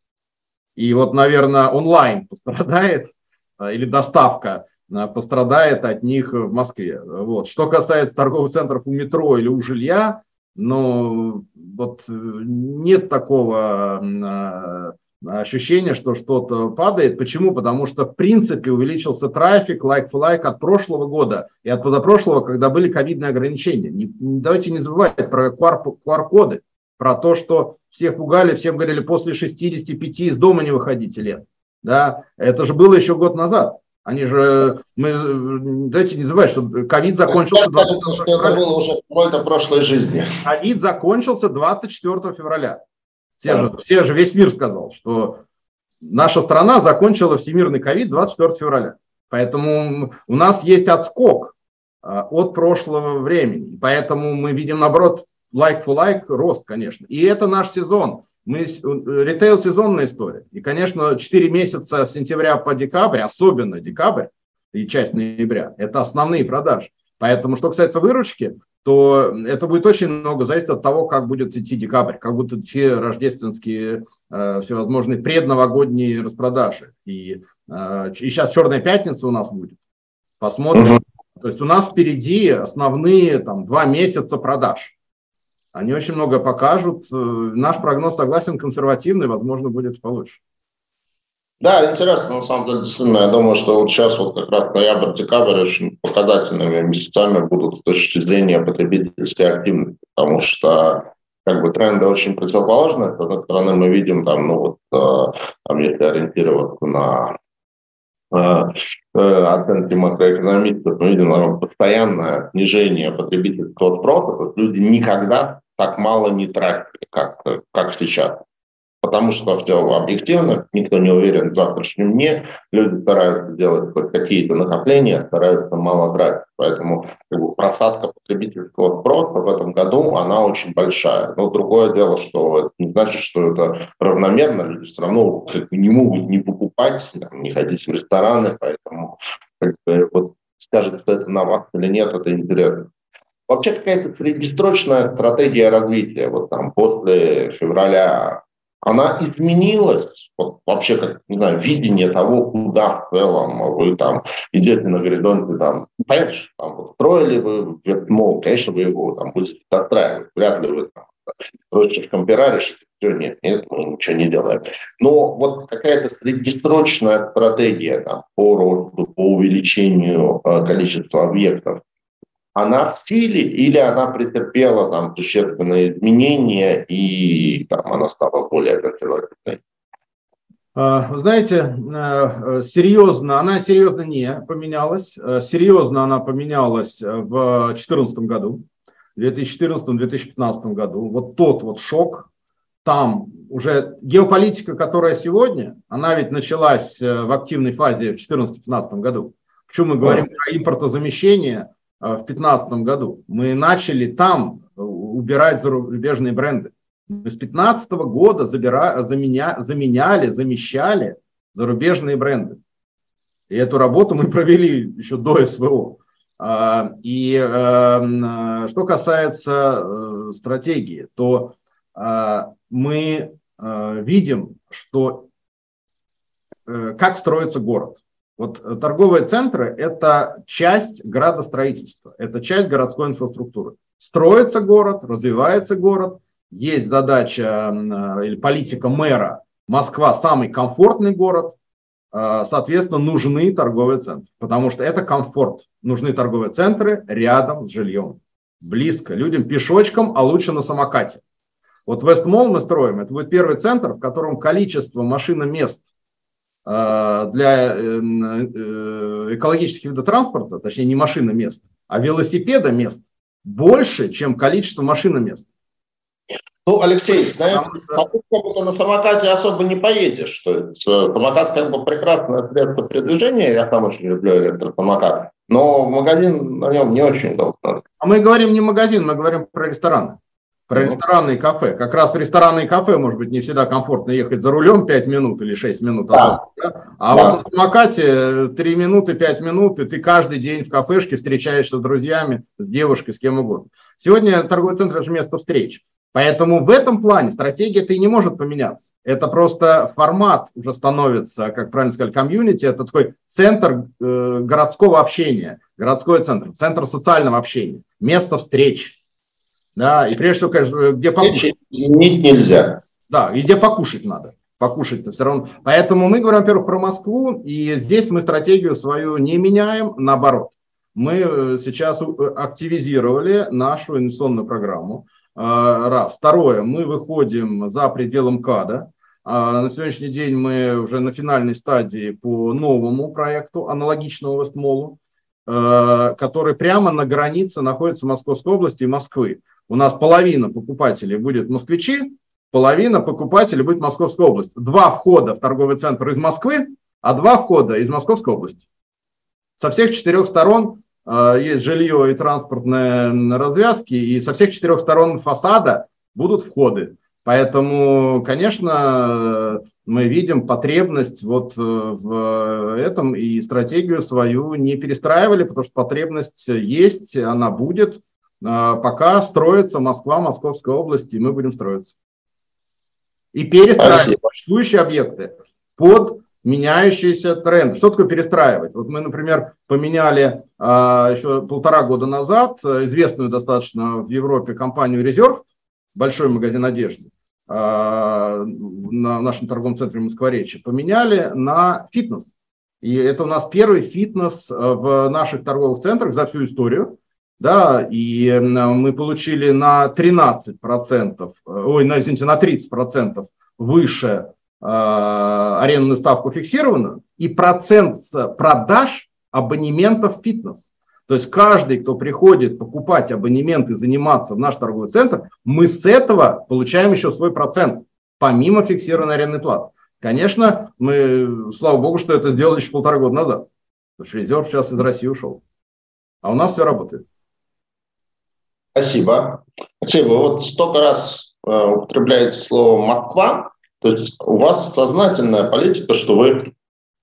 И вот, наверное, онлайн пострадает, э, или доставка э, пострадает от них в Москве. Вот. Что касается торговых центров у метро или у жилья, ну, вот нет такого ощущение, что что-то падает. Почему? Потому что в принципе увеличился трафик лайк-флайк от прошлого года и от позапрошлого, когда были ковидные ограничения. Не, давайте не забывать про QR-коды, про то, что всех пугали, всем говорили после 65 из дома не выходите лет. Да? Это же было еще год назад. Они же, мы, давайте не забывать, что ковид закончился 24 февраля. Это было уже в прошлой жизни. Ковид закончился 24 февраля. Все же, все же, весь мир сказал, что наша страна закончила всемирный ковид 24 февраля. Поэтому у нас есть отскок а, от прошлого времени. Поэтому мы видим, наоборот, лайк for лайк рост, конечно. И это наш сезон. Мы, ритейл сезонная история. И, конечно, 4 месяца с сентября по декабрь, особенно декабрь и часть ноября, это основные продажи. Поэтому, что касается выручки, то это будет очень много зависеть от того, как будет идти декабрь, как будут идти рождественские э, всевозможные предновогодние распродажи. И, э, и сейчас Черная пятница у нас будет. Посмотрим. То есть у нас впереди основные там, два месяца продаж. Они очень много покажут. Э, наш прогноз согласен консервативный, возможно, будет получше. Да, интересно, на самом деле, действительно, я думаю, что вот сейчас вот как раз ноябрь-декабрь очень показательными месяцами будут с точки зрения потребительской активности, потому что как бы тренды очень противоположные. С одной стороны, мы видим там, ну вот, э, там, если ориентироваться на э, э, оценки макроэкономистов, мы видим наверное, постоянное снижение потребительского спроса, то есть люди никогда так мало не тратили, как, как сейчас потому что все объективно, никто не уверен в завтрашнем дне, люди стараются делать какие-то накопления, стараются мало тратить. Поэтому как бы, просадка потребительского спроса в этом году, она очень большая. Но другое дело, что это не значит, что это равномерно, люди все равно как бы, не могут не покупать, там, не ходить в рестораны, поэтому как бы, вот, скажет, что это на вас или нет, это интересно. Вообще какая-то среднесрочная стратегия развития, вот там после февраля она изменилась, вот вообще, как, не знаю, видение того, куда в целом вы там идете на горизонте, там, понятно, что там вот, строили вы ветмол, конечно, вы его там будете достраивать, вряд ли вы там проще компера решите, все, нет, нет, мы ничего не делаем. Но вот какая-то среднесрочная стратегия там, по росту, по увеличению э, количества объектов, она в силе или она претерпела там существенные изменения и там она стала более консервативной? А, вы знаете, э, серьезно, она серьезно не поменялась. Э, серьезно она поменялась в 2014 году, в 2014-2015 году. Вот тот вот шок, там уже геополитика, которая сегодня, она ведь началась э, в активной фазе в 2014-2015 году. Почему мы говорим про импортозамещение – в 2015 году. Мы начали там э, убирать зарубежные бренды. Мы с 2015 года забира, заменя, заменяли, замещали зарубежные бренды. И эту работу мы провели еще до СВО. А, и эм, что касается э, стратегии, то мы видим, что как строится город. Вот э, торговые центры – это часть градостроительства, это часть городской инфраструктуры. Строится город, развивается город, есть задача э, или политика мэра. Москва – самый комфортный город, э, соответственно, нужны торговые центры, потому что это комфорт. Нужны торговые центры рядом с жильем, близко, людям пешочком, а лучше на самокате. Вот Вестмол мы строим, это будет первый центр, в котором количество машиномест для эм, э, экологических видов транспорта, точнее не машина мест, а велосипеда мест больше, чем количество машин мест. Ну, Алексей, знаете, что... на самокате особо не поедешь. То есть, э, самокат как бы прекрасное средство передвижения, я сам очень люблю электросамокат, но магазин на нем не очень долго. А мы говорим не магазин, мы говорим про рестораны. Про рестораны и кафе. Как раз в рестораны и кафе, может быть, не всегда комфортно ехать за рулем 5 минут или 6 минут. Да. Да? А да. вот на самокате 3 минуты, 5 минут, и ты каждый день в кафешке встречаешься с друзьями, с девушкой, с кем угодно. Сегодня торговый центр – это же место встреч. Поэтому в этом плане стратегия-то и не может поменяться. Это просто формат уже становится, как правильно сказали, комьюнити, это такой центр э, городского общения, городской центр, центр социального общения, место встреч. Да, и прежде всего, конечно, где покушать. Изменить нельзя. Да, и где покушать надо. Покушать-то все равно. Поэтому мы говорим, во-первых, про Москву, и здесь мы стратегию свою не меняем, наоборот. Мы э, сейчас э, активизировали нашу инвестиционную программу. Раз. Второе, мы выходим за пределы МКАДа. А, на сегодняшний день мы уже на финальной стадии по новому проекту, аналогичному Вестмолу, э, который прямо на границе находится Московской области и Москвы у нас половина покупателей будет москвичи, половина покупателей будет Московская область. Два входа в торговый центр из Москвы, а два входа из Московской области. Со всех четырех сторон э, есть жилье и транспортные развязки, и со всех четырех сторон фасада будут входы. Поэтому, конечно, мы видим потребность вот э, в этом и стратегию свою не перестраивали, потому что потребность есть, она будет. А, пока строится Москва, Московская область, и мы будем строиться. И перестраивать существующие объекты под меняющийся тренд. Что такое перестраивать? Вот мы, например, поменяли а, еще полтора года назад известную достаточно в Европе компанию Резерв, большой магазин одежды. на нашем торговом центре Москворечи, поменяли на фитнес. И это у нас первый фитнес в наших торговых центрах за всю историю. Да, и мы получили на 13%, ой, на, извините, на 30% выше э, арендную ставку фиксированную и процент продаж абонементов фитнес. То есть каждый, кто приходит покупать абонемент и заниматься в наш торговый центр, мы с этого получаем еще свой процент, помимо фиксированной арендной платы. Конечно, мы, слава богу, что это сделали еще полтора года назад, потому что резерв сейчас из России ушел. А у нас все работает. Спасибо. Спасибо. Вот столько раз э, употребляется слово «Москва», то есть у вас сознательная политика, что вы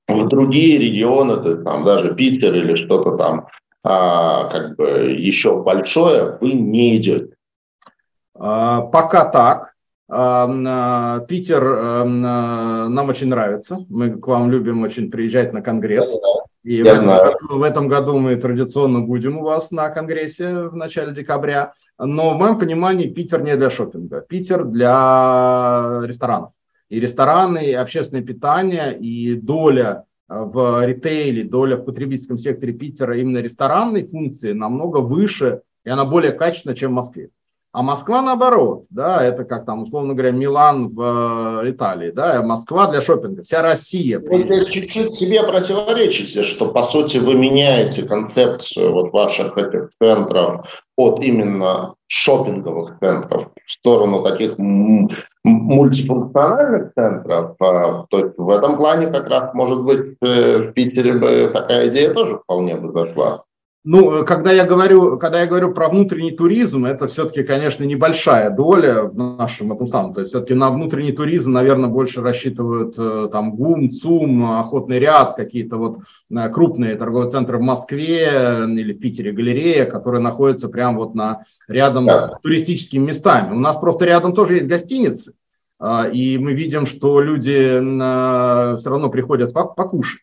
в другие регионы, то есть там даже Питер или что-то там, а, как бы еще большое, вы не идете. А, пока так. А, а Питер а, нам очень нравится. Мы к вам любим очень приезжать на конгресс. И в этом, году, в этом году мы традиционно будем у вас на конгрессе в начале декабря. Но в моем понимании Питер не для шопинга. Питер для ресторанов и рестораны, и общественное питание, и доля э, в ритейле, доля в потребительском секторе Питера именно ресторанной функции намного выше, и она более качественна, чем в Москве. А Москва наоборот, да, это как там, условно говоря, Милан в э, Италии, да, Москва для шопинга, вся Россия. Вы здесь чуть-чуть себе противоречите, что по сути вы меняете концепцию вот ваших этих центров от именно шопинговых центров в сторону таких мультифункциональных центров. А, то есть в этом плане как раз, может быть, э, в Питере бы такая идея тоже вполне бы зашла. Ну, когда я говорю, когда я говорю про внутренний туризм, это все-таки, конечно, небольшая доля в нашем этом самом. То есть все-таки на внутренний туризм, наверное, больше рассчитывают э, там ГУМ, ЦУМ, Охотный ряд, какие-то вот э, крупные торговые центры в Москве или в Питере, галерея, которые находятся прямо вот на рядом да. с туристическими местами. У нас просто рядом тоже есть гостиницы, и мы видим, что люди все равно приходят покушать.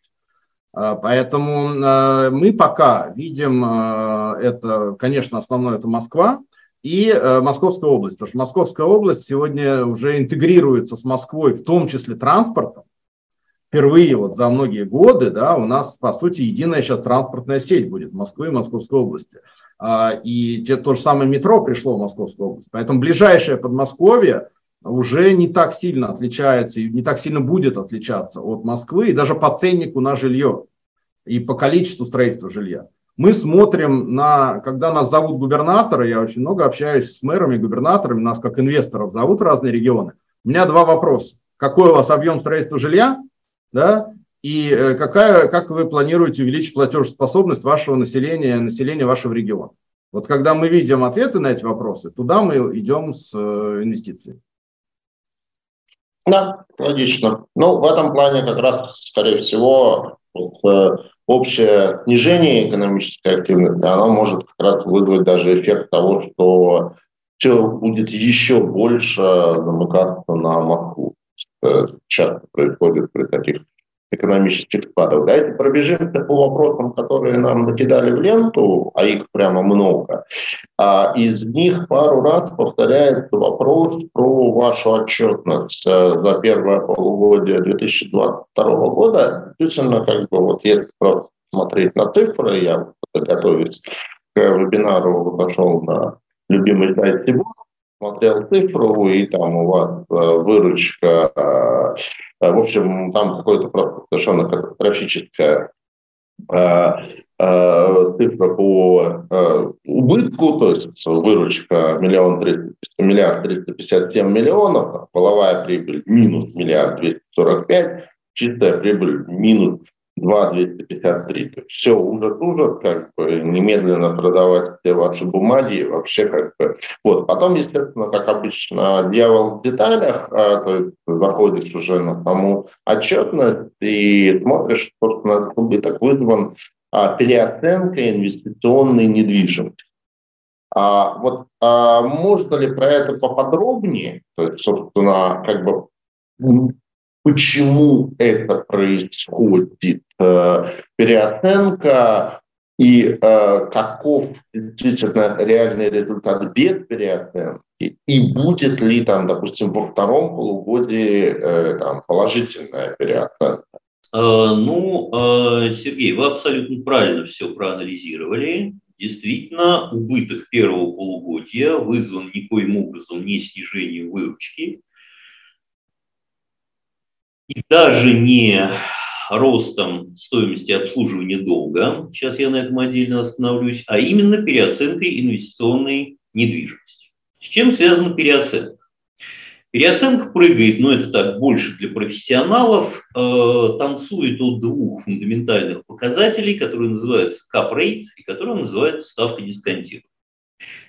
А, поэтому а, мы пока видим а, это, конечно, основное это Москва и Московская область, потому что Московская область сегодня уже интегрируется с Москвой, в том числе транспортом. Впервые вот за многие годы да, у нас, по сути, единая сейчас транспортная сеть будет Москвы и Московской области. И те, то же самое метро пришло в Московскую область. Поэтому ближайшее Подмосковье уже не так сильно отличается и не так сильно будет отличаться от Москвы и даже по ценнику на жилье и по количеству строительства жилья. Мы смотрим на, когда нас зовут губернаторы, я очень много общаюсь с мэрами, губернаторами, нас как инвесторов зовут разные регионы. У меня два вопроса. Какой у вас объем строительства жилья, да, и э, какая, как вы планируете увеличить платежеспособность вашего населения, населения вашего региона? Вот когда мы видим ответы на эти вопросы, туда мы идем с э, инвестициями. Да, логично. Ну, в этом плане как раз, скорее всего, вот, э, общее снижение экономической активности, оно может как раз вызвать даже эффект того, что все будет еще больше замыкаться на Москву. Часто происходит при таких экономических спадов. Давайте пробежимся по вопросам, которые нам накидали в ленту, а их прямо много. А из них пару раз повторяется вопрос про вашу отчетность э, за первое полугодие 2022 года. Действительно, как бы вот если просто смотреть на цифры, я готовясь к вебинару, зашел на любимый сайт Тибор, смотрел цифру, и там у вас э, выручка Э, в общем, там какое-то совершенно катастрофическая э, э, цифра по убытку, то есть выручка миллион миллиард триста пятьдесят семь миллионов, половая прибыль минус миллиард двести сорок пять, чистая прибыль минус 2,253. То есть все ужас-ужас, как бы немедленно продавать все ваши бумаги, вообще как бы. Вот. Потом, естественно, как обычно, дьявол в деталях, а, то есть заходишь уже на саму отчетность и смотришь, собственно, убыток вызван а, переоценкой инвестиционной недвижимости. А, вот а, можно ли про это поподробнее? То есть, собственно, как бы почему это происходит. Э, переоценка и э, каков действительно реальный результат без переоценки, и будет ли там, допустим, во втором полугодии э, там, положительная переоценка? Ну, Сергей, вы абсолютно правильно все проанализировали. Действительно, убыток первого полугодия вызван никоим образом не снижением выручки и даже не ростом стоимости обслуживания долга, сейчас я на этом отдельно остановлюсь, а именно переоценкой инвестиционной недвижимости. С чем связана переоценка? Переоценка прыгает, но это так больше для профессионалов, э, танцует от двух фундаментальных показателей, которые называются rate и которые называются ставка дисконтирования.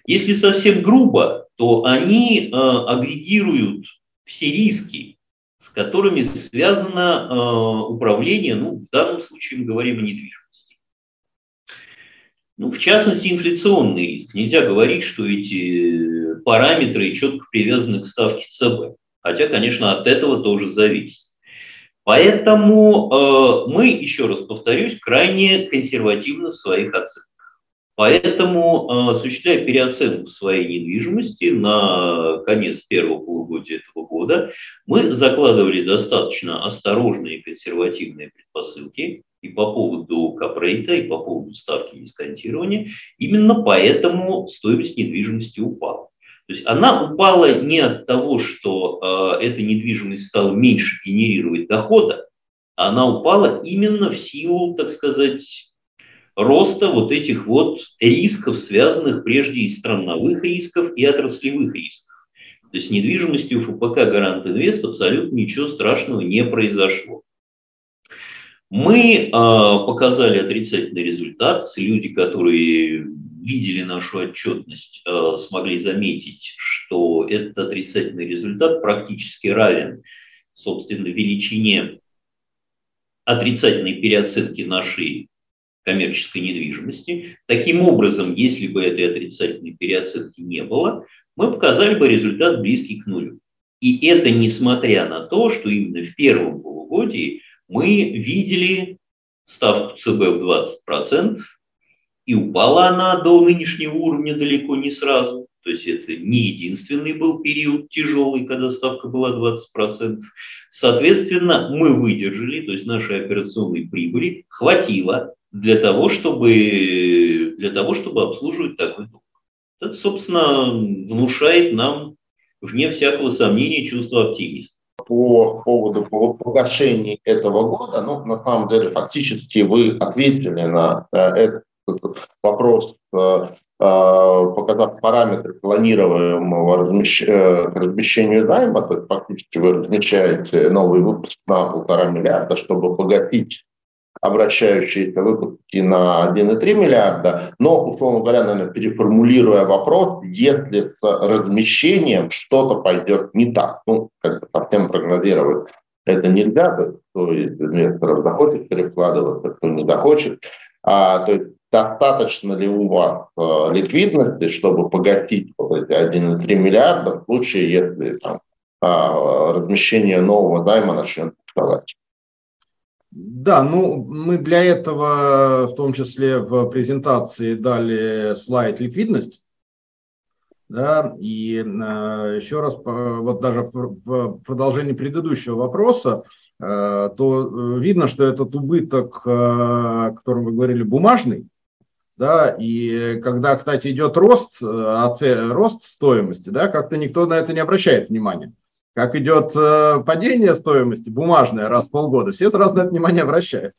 Если совсем грубо, то они э, агрегируют все риски, с которыми связано э, управление, ну, в данном случае мы говорим о недвижимости. Ну, в частности, инфляционный риск. Нельзя говорить, что эти параметры четко привязаны к ставке ЦБ. Хотя, конечно, от этого тоже зависит. Поэтому э, мы, еще раз повторюсь, крайне консервативны в своих оценках. Поэтому, э, осуществляя переоценку своей недвижимости на конец первого полугодия этого года, мы закладывали достаточно осторожные консервативные предпосылки и по поводу капрейта, и по поводу ставки дисконтирования. Именно поэтому стоимость недвижимости упала. То есть она упала не от того, что э, эта недвижимость стала меньше генерировать дохода, она упала именно в силу, так сказать, роста вот этих вот рисков, связанных прежде из страновых рисков и отраслевых рисков. То есть недвижимостью ФПК Гарант Инвест абсолютно ничего страшного не произошло. Мы э, показали отрицательный результат. Люди, которые видели нашу отчетность, э, смогли заметить, что этот отрицательный результат практически равен, собственно, величине отрицательной переоценки нашей коммерческой недвижимости. Таким образом, если бы этой отрицательной переоценки не было, мы показали бы результат близкий к нулю. И это несмотря на то, что именно в первом полугодии мы видели ставку ЦБ в 20%, и упала она до нынешнего уровня далеко не сразу. То есть это не единственный был период тяжелый, когда ставка была 20%. Соответственно, мы выдержали, то есть нашей операционной прибыли хватило для того, чтобы, для того, чтобы обслуживать такой долг. Это, собственно, внушает нам, вне всякого сомнения, чувство оптимизма. По поводу погашения этого года, ну, на самом деле, фактически вы ответили на э, этот вопрос, э, э, показав параметры планируемого размещения займа, то есть фактически вы размещаете новый выпуск на полтора миллиарда, чтобы погасить обращающиеся выпуски на 1,3 миллиарда, но, условно говоря, наверное, переформулируя вопрос, если с размещением что-то пойдет не так, ну, как бы совсем прогнозировать это нельзя, кто из инвесторов захочет перекладываться, кто не захочет, а, то есть достаточно ли у вас э, ликвидности, чтобы погасить вот эти 1,3 миллиарда в случае, если там, э, размещение нового займа начнет вставать? Да, ну мы для этого в том числе в презентации дали слайд ликвидность. Да, и э, еще раз, вот даже в продолжении предыдущего вопроса, э, то видно, что этот убыток, э, о котором вы говорили, бумажный, да, и когда, кстати, идет рост, э, рост стоимости, да, как-то никто на это не обращает внимания как идет э, падение стоимости бумажное раз в полгода, все сразу на это внимание обращают.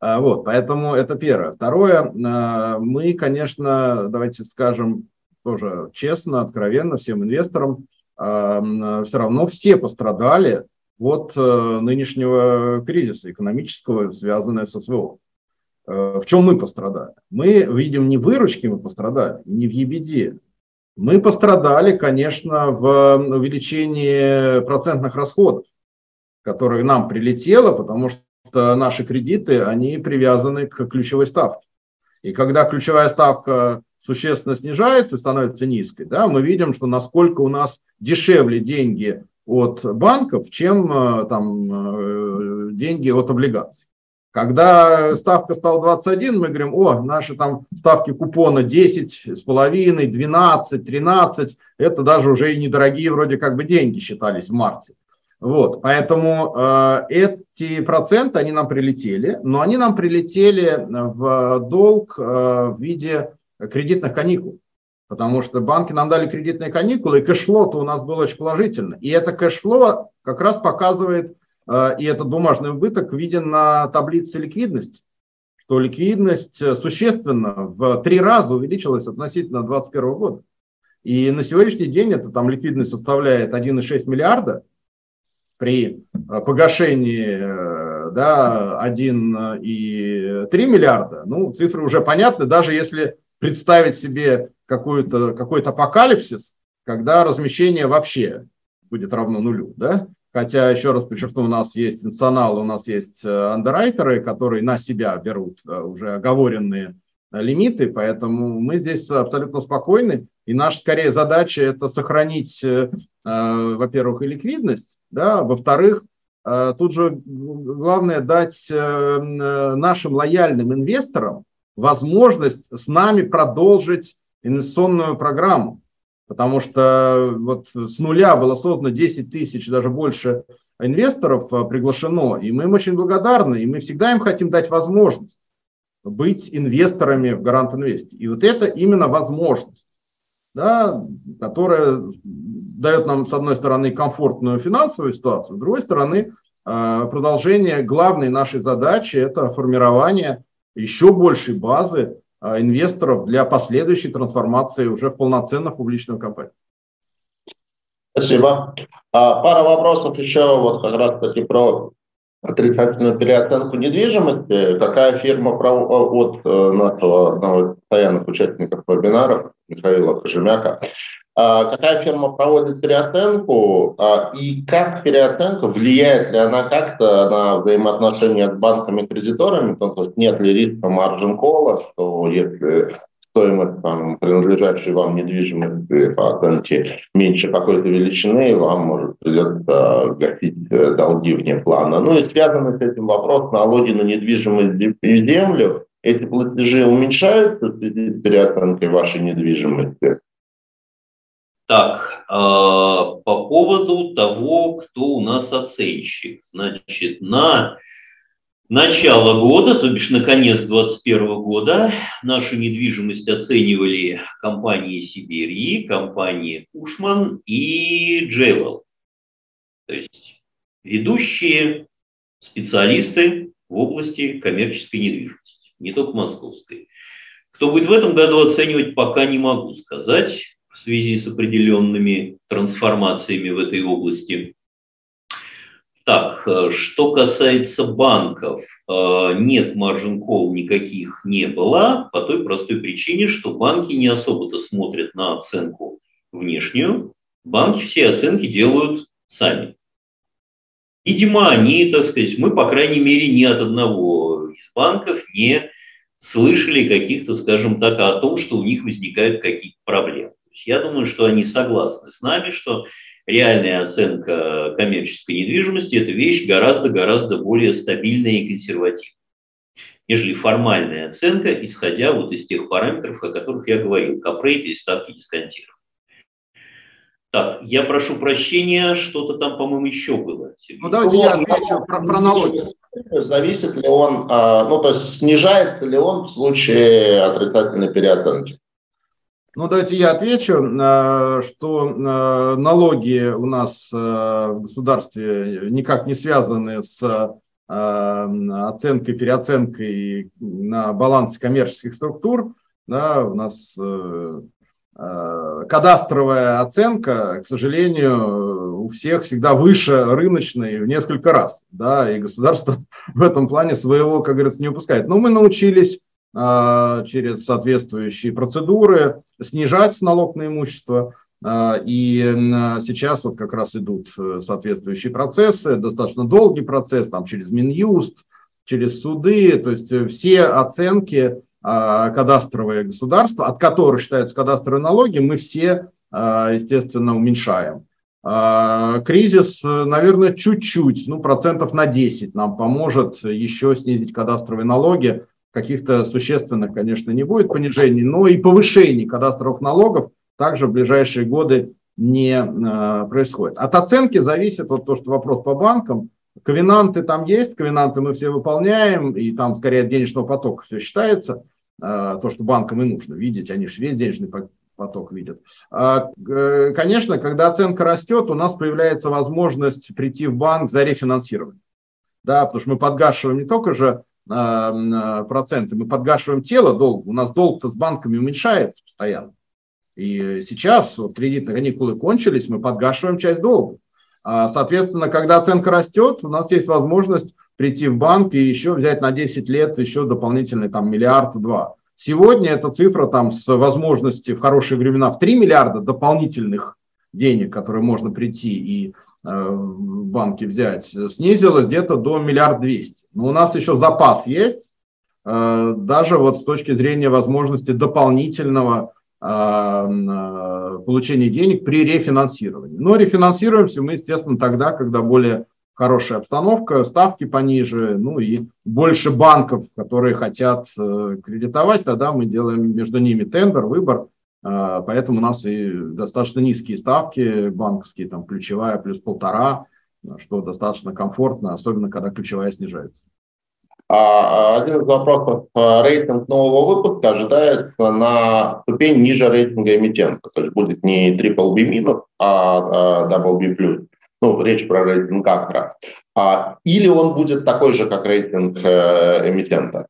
А, вот, поэтому это первое. Второе, э, мы, конечно, давайте скажем тоже честно, откровенно всем инвесторам, э, все равно все пострадали от нынешнего кризиса экономического, связанного с СВО. В чем мы пострадали? Мы видим не выручки мы пострадали, не в ебеде, мы пострадали, конечно, в увеличении процентных расходов, которые нам прилетело, потому что наши кредиты, они привязаны к ключевой ставке. И когда ключевая ставка существенно снижается становится низкой, да, мы видим, что насколько у нас дешевле деньги от банков, чем э, там, э, деньги от облигаций. Когда ставка стала 21, мы говорим, о, наши там ставки купона 10 с половиной, 12, 13, это даже уже и недорогие вроде как бы деньги считались в марте. Вот, поэтому э, эти проценты, они нам прилетели, но они нам прилетели в долг э, в виде кредитных каникул, потому что банки нам дали кредитные каникулы, и кэшфло-то у нас было очень положительно. И это кэшфло как раз показывает и этот бумажный убыток виден на таблице ликвидности, что ликвидность э, существенно в три раза увеличилась относительно 2021 года. И на сегодняшний день это там ликвидность составляет 1,6 миллиарда при э, погашении да, 1,3 миллиарда. Ну, цифры уже понятны, даже если представить себе какой-то какой апокалипсис, когда размещение вообще будет равно нулю. Да? Хотя, еще раз подчеркну, у нас есть институционалы, у нас есть э, андеррайтеры, которые на себя берут э, уже оговоренные э, лимиты, поэтому мы здесь абсолютно спокойны. И наша, скорее, задача – это сохранить, во-первых, и ликвидность, да, во-вторых, тут же главное дать нашим лояльным инвесторам возможность с нами продолжить инвестиционную программу. Потому что вот с нуля было создано 10 тысяч, даже больше инвесторов а, приглашено, и мы им очень благодарны, и мы всегда им хотим дать возможность быть инвесторами в Гарант Инвесте. И вот это именно возможность, да, которая дает нам, с одной стороны, комфортную финансовую ситуацию, с другой стороны, а, продолжение главной нашей задачи – это формирование еще большей базы инвесторов для последующей трансформации уже в полноценную публичную компанию. Спасибо. А, пара вопросов еще вот как раз таки про отрицательную переоценку недвижимости. Какая фирма от э, нашего одного из постоянных участников вебинаров Михаила Кожемяка какая фирма проводит переоценку а, и как переоценка, влияет ли она как-то на взаимоотношения с банками-кредиторами, то есть нет ли риска маржин кола, что если стоимость там, принадлежащей вам недвижимости по оценке меньше какой-то величины, вам может придется гасить э, долги вне плана. Ну и связанный с этим вопрос налоги на недвижимость и землю, эти платежи уменьшаются в связи с переоценкой вашей недвижимости? Так, э, по поводу того, кто у нас оценщик. Значит, на начало года, то бишь на конец 2021 года, нашу недвижимость оценивали компании Сибири, компании Кушман и Джейлал. То есть ведущие специалисты в области коммерческой недвижимости, не только московской. Кто будет в этом году оценивать, пока не могу сказать в связи с определенными трансформациями в этой области. Так, э, что касается банков, э, нет маржин кол никаких не было, по той простой причине, что банки не особо-то смотрят на оценку внешнюю. Банки все оценки делают сами. Видимо, они, так сказать, мы, по крайней мере, ни от одного из банков не слышали каких-то, скажем так, о том, что у них возникают какие-то проблемы есть я думаю, что они согласны с нами, что реальная оценка коммерческой недвижимости – это вещь гораздо-гораздо более стабильная и консервативная, нежели формальная оценка, исходя вот из тех параметров, о которых я говорил, капрейт или ставки дисконтирования. Так, я прошу прощения, что-то там, по-моему, еще было. Ну, давайте я отвечу про, про налоги. Зависит ли он, а, ну, то есть снижается ли он в случае отрицательной переоценки? Ну, давайте я отвечу, э, что э, налоги у нас э, в государстве никак не связаны с оценкой, переоценкой на балансе коммерческих структур. Да, у нас кадастровая оценка, к сожалению, у всех всегда выше рыночной в несколько раз. Да, и государство в этом плане своего, как говорится, не упускает. Но мы научились через соответствующие процедуры, снижать налог на имущество. А, и сейчас вот как раз идут э, соответствующие процессы, достаточно долгий процесс, там через Минюст, через суды, то есть э, все оценки а, кадастровые государства, от которых считаются кадастровые налоги, мы все, естественно, уменьшаем. А, кризис, наверное, чуть-чуть, ну, процентов на 10 нам поможет еще снизить кадастровые налоги. Каких-то существенных, конечно, не будет понижений, но и повышений кадастровых налогов также в ближайшие годы не э, происходит. От оценки зависит вот то, что вопрос по банкам. Ковенанты там есть, ковенанты мы все выполняем, и там скорее от денежного потока все считается. Э, то, что банкам и нужно видеть, они же весь денежный поток видят. А, э, конечно, когда оценка растет, у нас появляется возможность прийти в банк за рефинансирование. Да, потому что мы подгашиваем не только же проценты, мы подгашиваем тело долга. У нас долг-то с банками уменьшается постоянно. И сейчас вот, кредитные каникулы кончились, мы подгашиваем часть долга. А, соответственно, когда оценка растет, у нас есть возможность прийти в банк и еще взять на 10 лет еще дополнительный там миллиард-два. Сегодня эта цифра там с возможностью в хорошие времена в 3 миллиарда дополнительных денег, которые можно прийти и э, в банке взять, снизилась где-то до миллиард двести. Но у нас еще запас есть, э, даже вот с точки зрения возможности дополнительного э, получения денег при рефинансировании. Но рефинансируемся мы, естественно, тогда, когда более хорошая обстановка, ставки пониже, ну и больше банков, которые хотят кредитовать, тогда мы делаем между ними тендер, выбор, поэтому у нас и достаточно низкие ставки банковские, там ключевая плюс полтора, что достаточно комфортно, особенно когда ключевая снижается. А, один из вопросов. Рейтинг нового выпуска ожидается на ступень ниже рейтинга эмитента. То есть будет не triple B минус, а double B плюс ну, речь про рейтинг Акра, а, или он будет такой же, как рейтинг э, эмитента?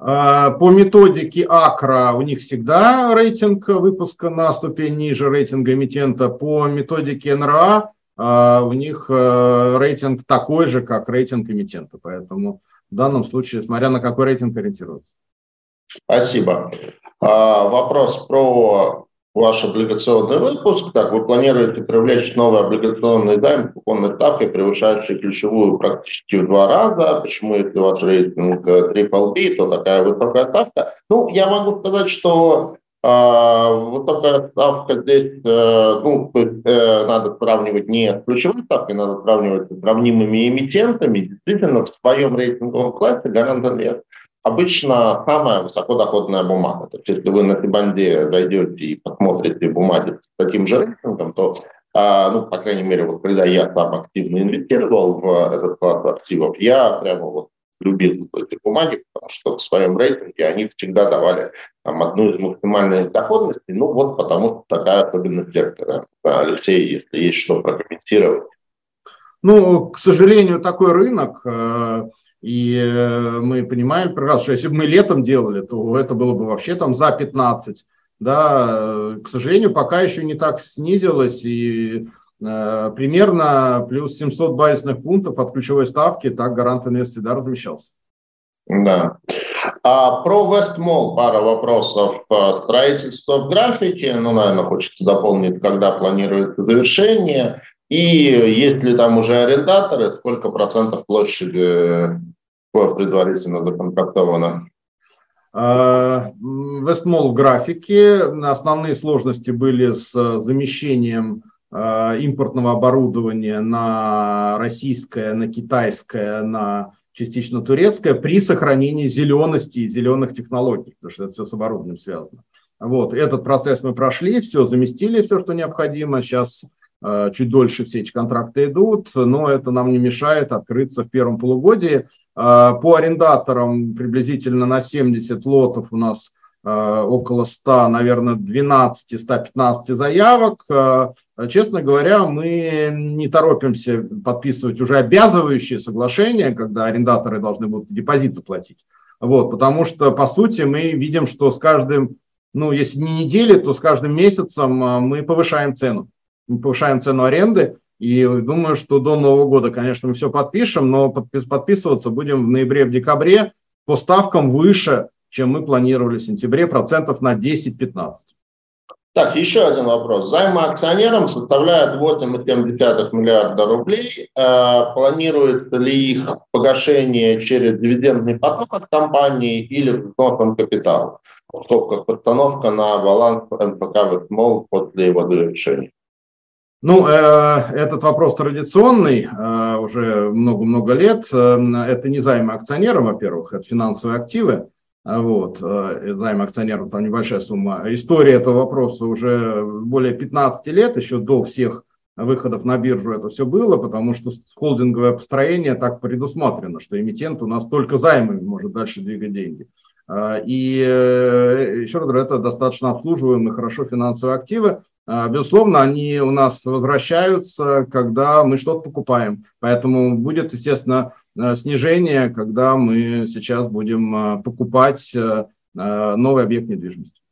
А, по методике Акра у них всегда рейтинг выпуска на ступень ниже рейтинга эмитента. По методике НРА а, у них э, рейтинг такой же, как рейтинг эмитента. Поэтому в данном случае, смотря на какой рейтинг ориентироваться. Спасибо. А, вопрос про ваш облигационный выпуск, так вы планируете привлечь новый облигационный займ купонной ставкой, превышающий ключевую практически в два раза. Почему, если ваш рейтинг Triple B, то такая высокая ставка? Ну, я могу сказать, что э, высокая ставка здесь, э, ну, то есть, э, надо сравнивать не с ключевой ставкой, надо сравнивать с сравнимыми эмитентами. Действительно, в своем рейтинговом классе Гарант Инвест Обычно самая высокодоходная бумага. То есть, если вы на Сибанде зайдете и посмотрите бумаги с таким же рейтингом, то, а, ну, по крайней мере, вот когда я сам активно инвестировал в этот класс активов, я прямо вот любил эти бумаги, потому что в своем рейтинге они всегда давали там, одну из максимальных доходностей, ну вот потому что такая особенность сектора. Алексей, если есть что прокомментировать. Ну, к сожалению, такой рынок, э, и э, мы понимаем прекрасно, что если бы мы летом делали, то это было бы вообще там за 15. Да, э, к сожалению, пока еще не так снизилось, и э, примерно плюс 700 базисных пунктов от ключевой ставки, так гарант инвестиции да, размещался. Да. А про Вестмол пара вопросов. Строительство в графике, ну, наверное, хочется дополнить, когда планируется завершение. И есть ли там уже арендаторы, сколько процентов площади э, предварительно законтрактовано? А, Вестмол в графике. Основные сложности были с замещением а, импортного оборудования на российское, на китайское, на частично турецкое при сохранении зелености и зеленых технологий, потому что это все с оборудованием связано. Вот, этот процесс мы прошли, все заместили, все, что необходимо. Сейчас Э, чуть дольше все эти контракты идут, но это нам не мешает открыться в первом полугодии. Э, по арендаторам приблизительно на 70 лотов у нас э, около 100, наверное, 12-115 заявок. Честно говоря, мы не торопимся подписывать уже обязывающие соглашения, когда арендаторы должны будут депозит заплатить. Вот, потому что, по сути, мы видим, что с каждым, ну, если не недели, то с каждым месяцем мы повышаем цену мы повышаем цену аренды, и думаю, что до Нового года, конечно, мы все подпишем, но подписываться будем в ноябре, в декабре по ставкам выше, чем мы планировали в сентябре, процентов на 10-15. Так, еще один вопрос. Займы акционерам составляют 8,7 миллиарда рублей. Э, планируется ли их погашение через дивидендный поток от компании или взносом капитала? В скобках постановка на баланс МПК «Ветмол» после его завершения. Ну, э, этот вопрос традиционный э, уже много-много лет. Э, это не займы акционерам, во-первых, это финансовые активы. Вот, займ акционерам, там небольшая сумма. История этого вопроса уже более 15 лет, еще до всех выходов на биржу это все было, потому что холдинговое построение так предусмотрено, что эмитент у нас только займами может дальше двигать деньги. И еще раз говорю, это достаточно обслуживаемые, хорошо финансовые активы. А, безусловно, они у нас возвращаются, когда мы что-то покупаем. Поэтому будет, естественно, э, снижение, когда мы сейчас будем э, покупать э, новый объект недвижимости.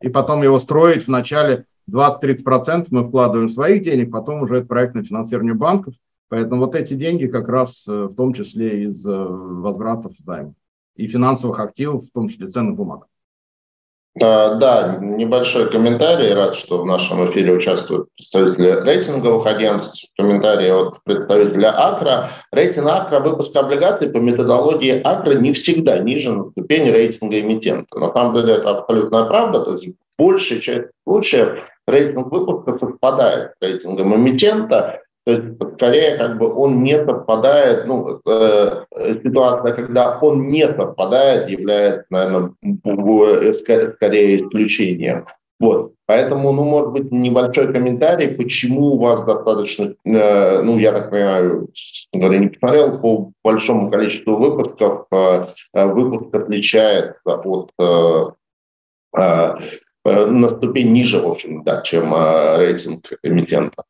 И потом его строить вначале 20-30% мы вкладываем своих денег, потом уже это проектное финансирование банков. Поэтому вот эти деньги как раз в том числе из возвратов займов и финансовых активов, в том числе ценных бумаг. А, да, небольшой комментарий. Рад, что в нашем эфире участвуют представители рейтинговых агентств. Комментарий от представителя АКРА. Рейтинг АКРА выпуска облигаций по методологии АКРА не всегда ниже на ступени рейтинга эмитента. На самом деле это абсолютная правда. То есть большая часть случаев рейтинг выпуска совпадает с рейтингом эмитента. То есть, скорее, как бы он не совпадает, ну, э, ситуация, когда он не совпадает, является, наверное, скорее исключением. Вот. Поэтому, ну, может быть, небольшой комментарий, почему у вас достаточно, э, ну, я так понимаю, говоря, не посмотрел, по большому количеству выпусков э, э выпуск отличается от э, э, на ступень ниже, в общем, да, чем э, рейтинг эмитента.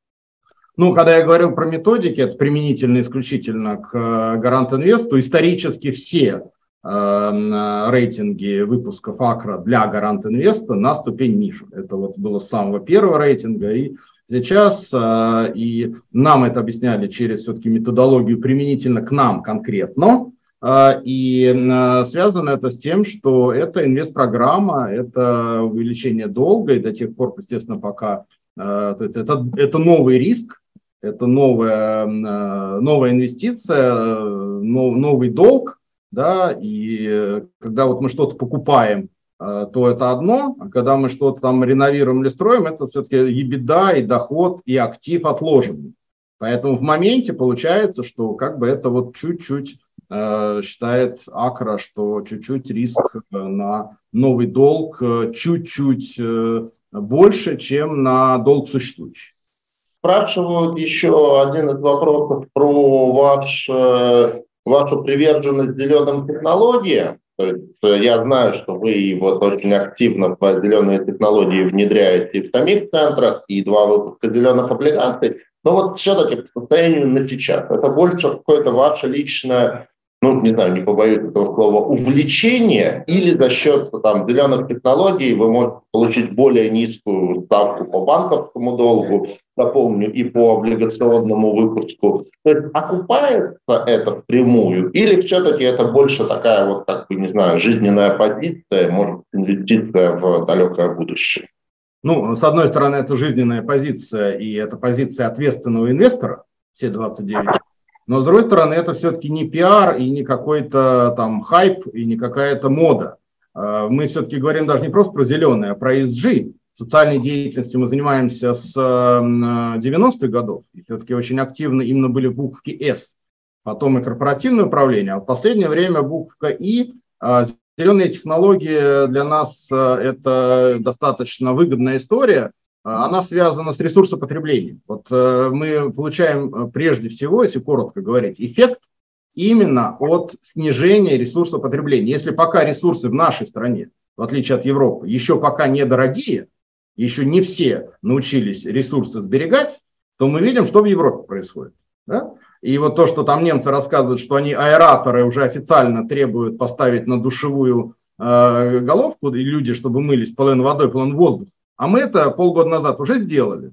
Ну, когда я говорил про методики, это применительно исключительно к э, Гарант Инвесту, исторически все э, рейтинги выпусков Акра для Гарант Инвеста на ступень ниже. Это вот было с самого первого рейтинга и сейчас, э, и нам это объясняли через все-таки методологию применительно к нам конкретно, э, и связано это с тем, что это инвест-программа, это увеличение долга, и до тех пор, естественно, пока то есть это, это новый риск, это новая, э, новая инвестиция, новый долг, да, и э, когда вот мы что-то покупаем, э, то это одно, а когда мы что-то там реновируем или строим, это все-таки и беда, и доход, и актив отложенный. Поэтому в моменте получается, что как бы это вот чуть-чуть э, считает Акра, что чуть-чуть риск на новый долг чуть-чуть э, больше, чем на долг существующий. Спрашивают еще один из вопросов про ваш, э, вашу приверженность зеленым технологиям. То есть э, я знаю, что вы вот очень активно в зеленые технологии внедряете в самих центрах, и два выпуска зеленых облигаций. Но вот все-таки по состоянию на сейчас, это больше какое-то ваше личное ну, не знаю, не побоюсь этого слова, увлечение, или за счет там, зеленых технологий вы можете получить более низкую ставку по банковскому долгу, напомню, и по облигационному выпуску. То есть окупается это впрямую, или все-таки это больше такая вот, как бы, не знаю, жизненная позиция, может, инвестиция в далекое будущее? Ну, с одной стороны, это жизненная позиция, и это позиция ответственного инвестора, все 29 но с другой стороны, это все-таки не пиар и не какой-то там хайп и не какая-то мода. А, мы все-таки говорим даже не просто про зеленое, а про ESG. Социальной деятельностью мы занимаемся с 90-х годов. И все-таки очень активно именно были буквы S. Потом и корпоративное управление. А в последнее время буква И. А, зеленые технологии для нас это достаточно выгодная история – она связана с ресурсопотреблением. Вот э, мы получаем э, прежде всего, если коротко говорить, эффект именно от снижения ресурсопотребления. Если пока ресурсы в нашей стране, в отличие от Европы, еще пока недорогие, еще не все научились ресурсы сберегать, то мы видим, что в Европе происходит. Да? И вот то, что там немцы рассказывают, что они аэраторы уже официально требуют поставить на душевую э, головку, и люди, чтобы мылись половину водой, половину воздуха, а мы это полгода назад уже сделали.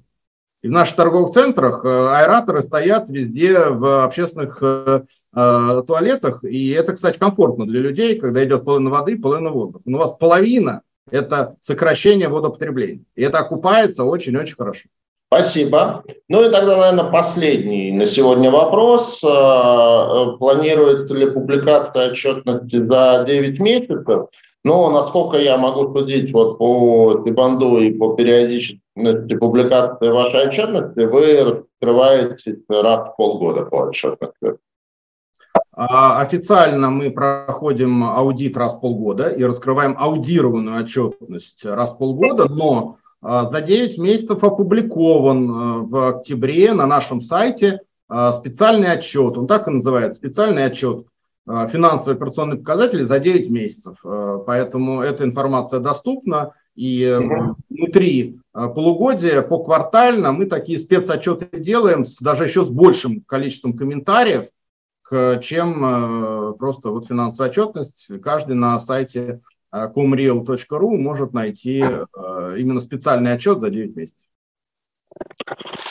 И в наших торговых центрах э, аэраторы стоят везде в общественных э, э, туалетах. И это, кстати, комфортно для людей, когда идет половина воды, половина воздуха. Но у вас половина – это сокращение водопотребления. И это окупается очень-очень хорошо. Спасибо. Ну и тогда, наверное, последний на сегодня вопрос. Планируется ли публикация отчетности за 9 месяцев? Но, насколько я могу судить вот по Тибанду и по периодическим публикации вашей отчетности вы раскрываете раз в полгода по отчетности. А, официально мы проходим аудит раз в полгода и раскрываем аудированную отчетность раз в полгода, но а, за 9 месяцев опубликован а, в октябре на нашем сайте специальный отчет, он так и называется, специальный отчет финансовые операционные показатели за 9 месяцев. Поэтому эта информация доступна. И внутри полугодия, по квартально мы такие спецотчеты делаем с, даже еще с большим количеством комментариев, чем э, просто вот финансовая отчетность. Каждый на сайте comreal.ru может найти э, именно специальный отчет за 9 месяцев.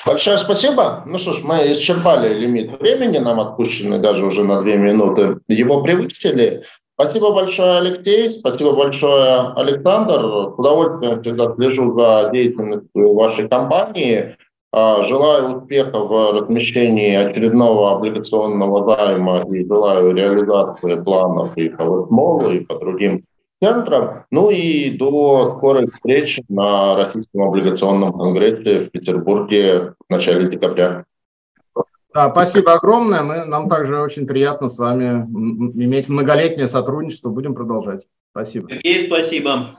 Большое спасибо. Ну что ж, мы исчерпали лимит времени, нам отпущены даже уже на 2 минуты. Его превысили. Спасибо большое, Алексей. Спасибо большое, Александр. С удовольствием всегда слежу за деятельностью вашей компании. А, желаю успеха в размещении очередного облигационного займа и желаю реализации планов и по и по другим центрам. Ну и до скорой встречи на Российском облигационном конгрессе в Петербурге в начале декабря. Да, спасибо огромное. Мы, нам также очень приятно с вами иметь многолетнее сотрудничество. Будем продолжать. Спасибо. Сергей, спасибо.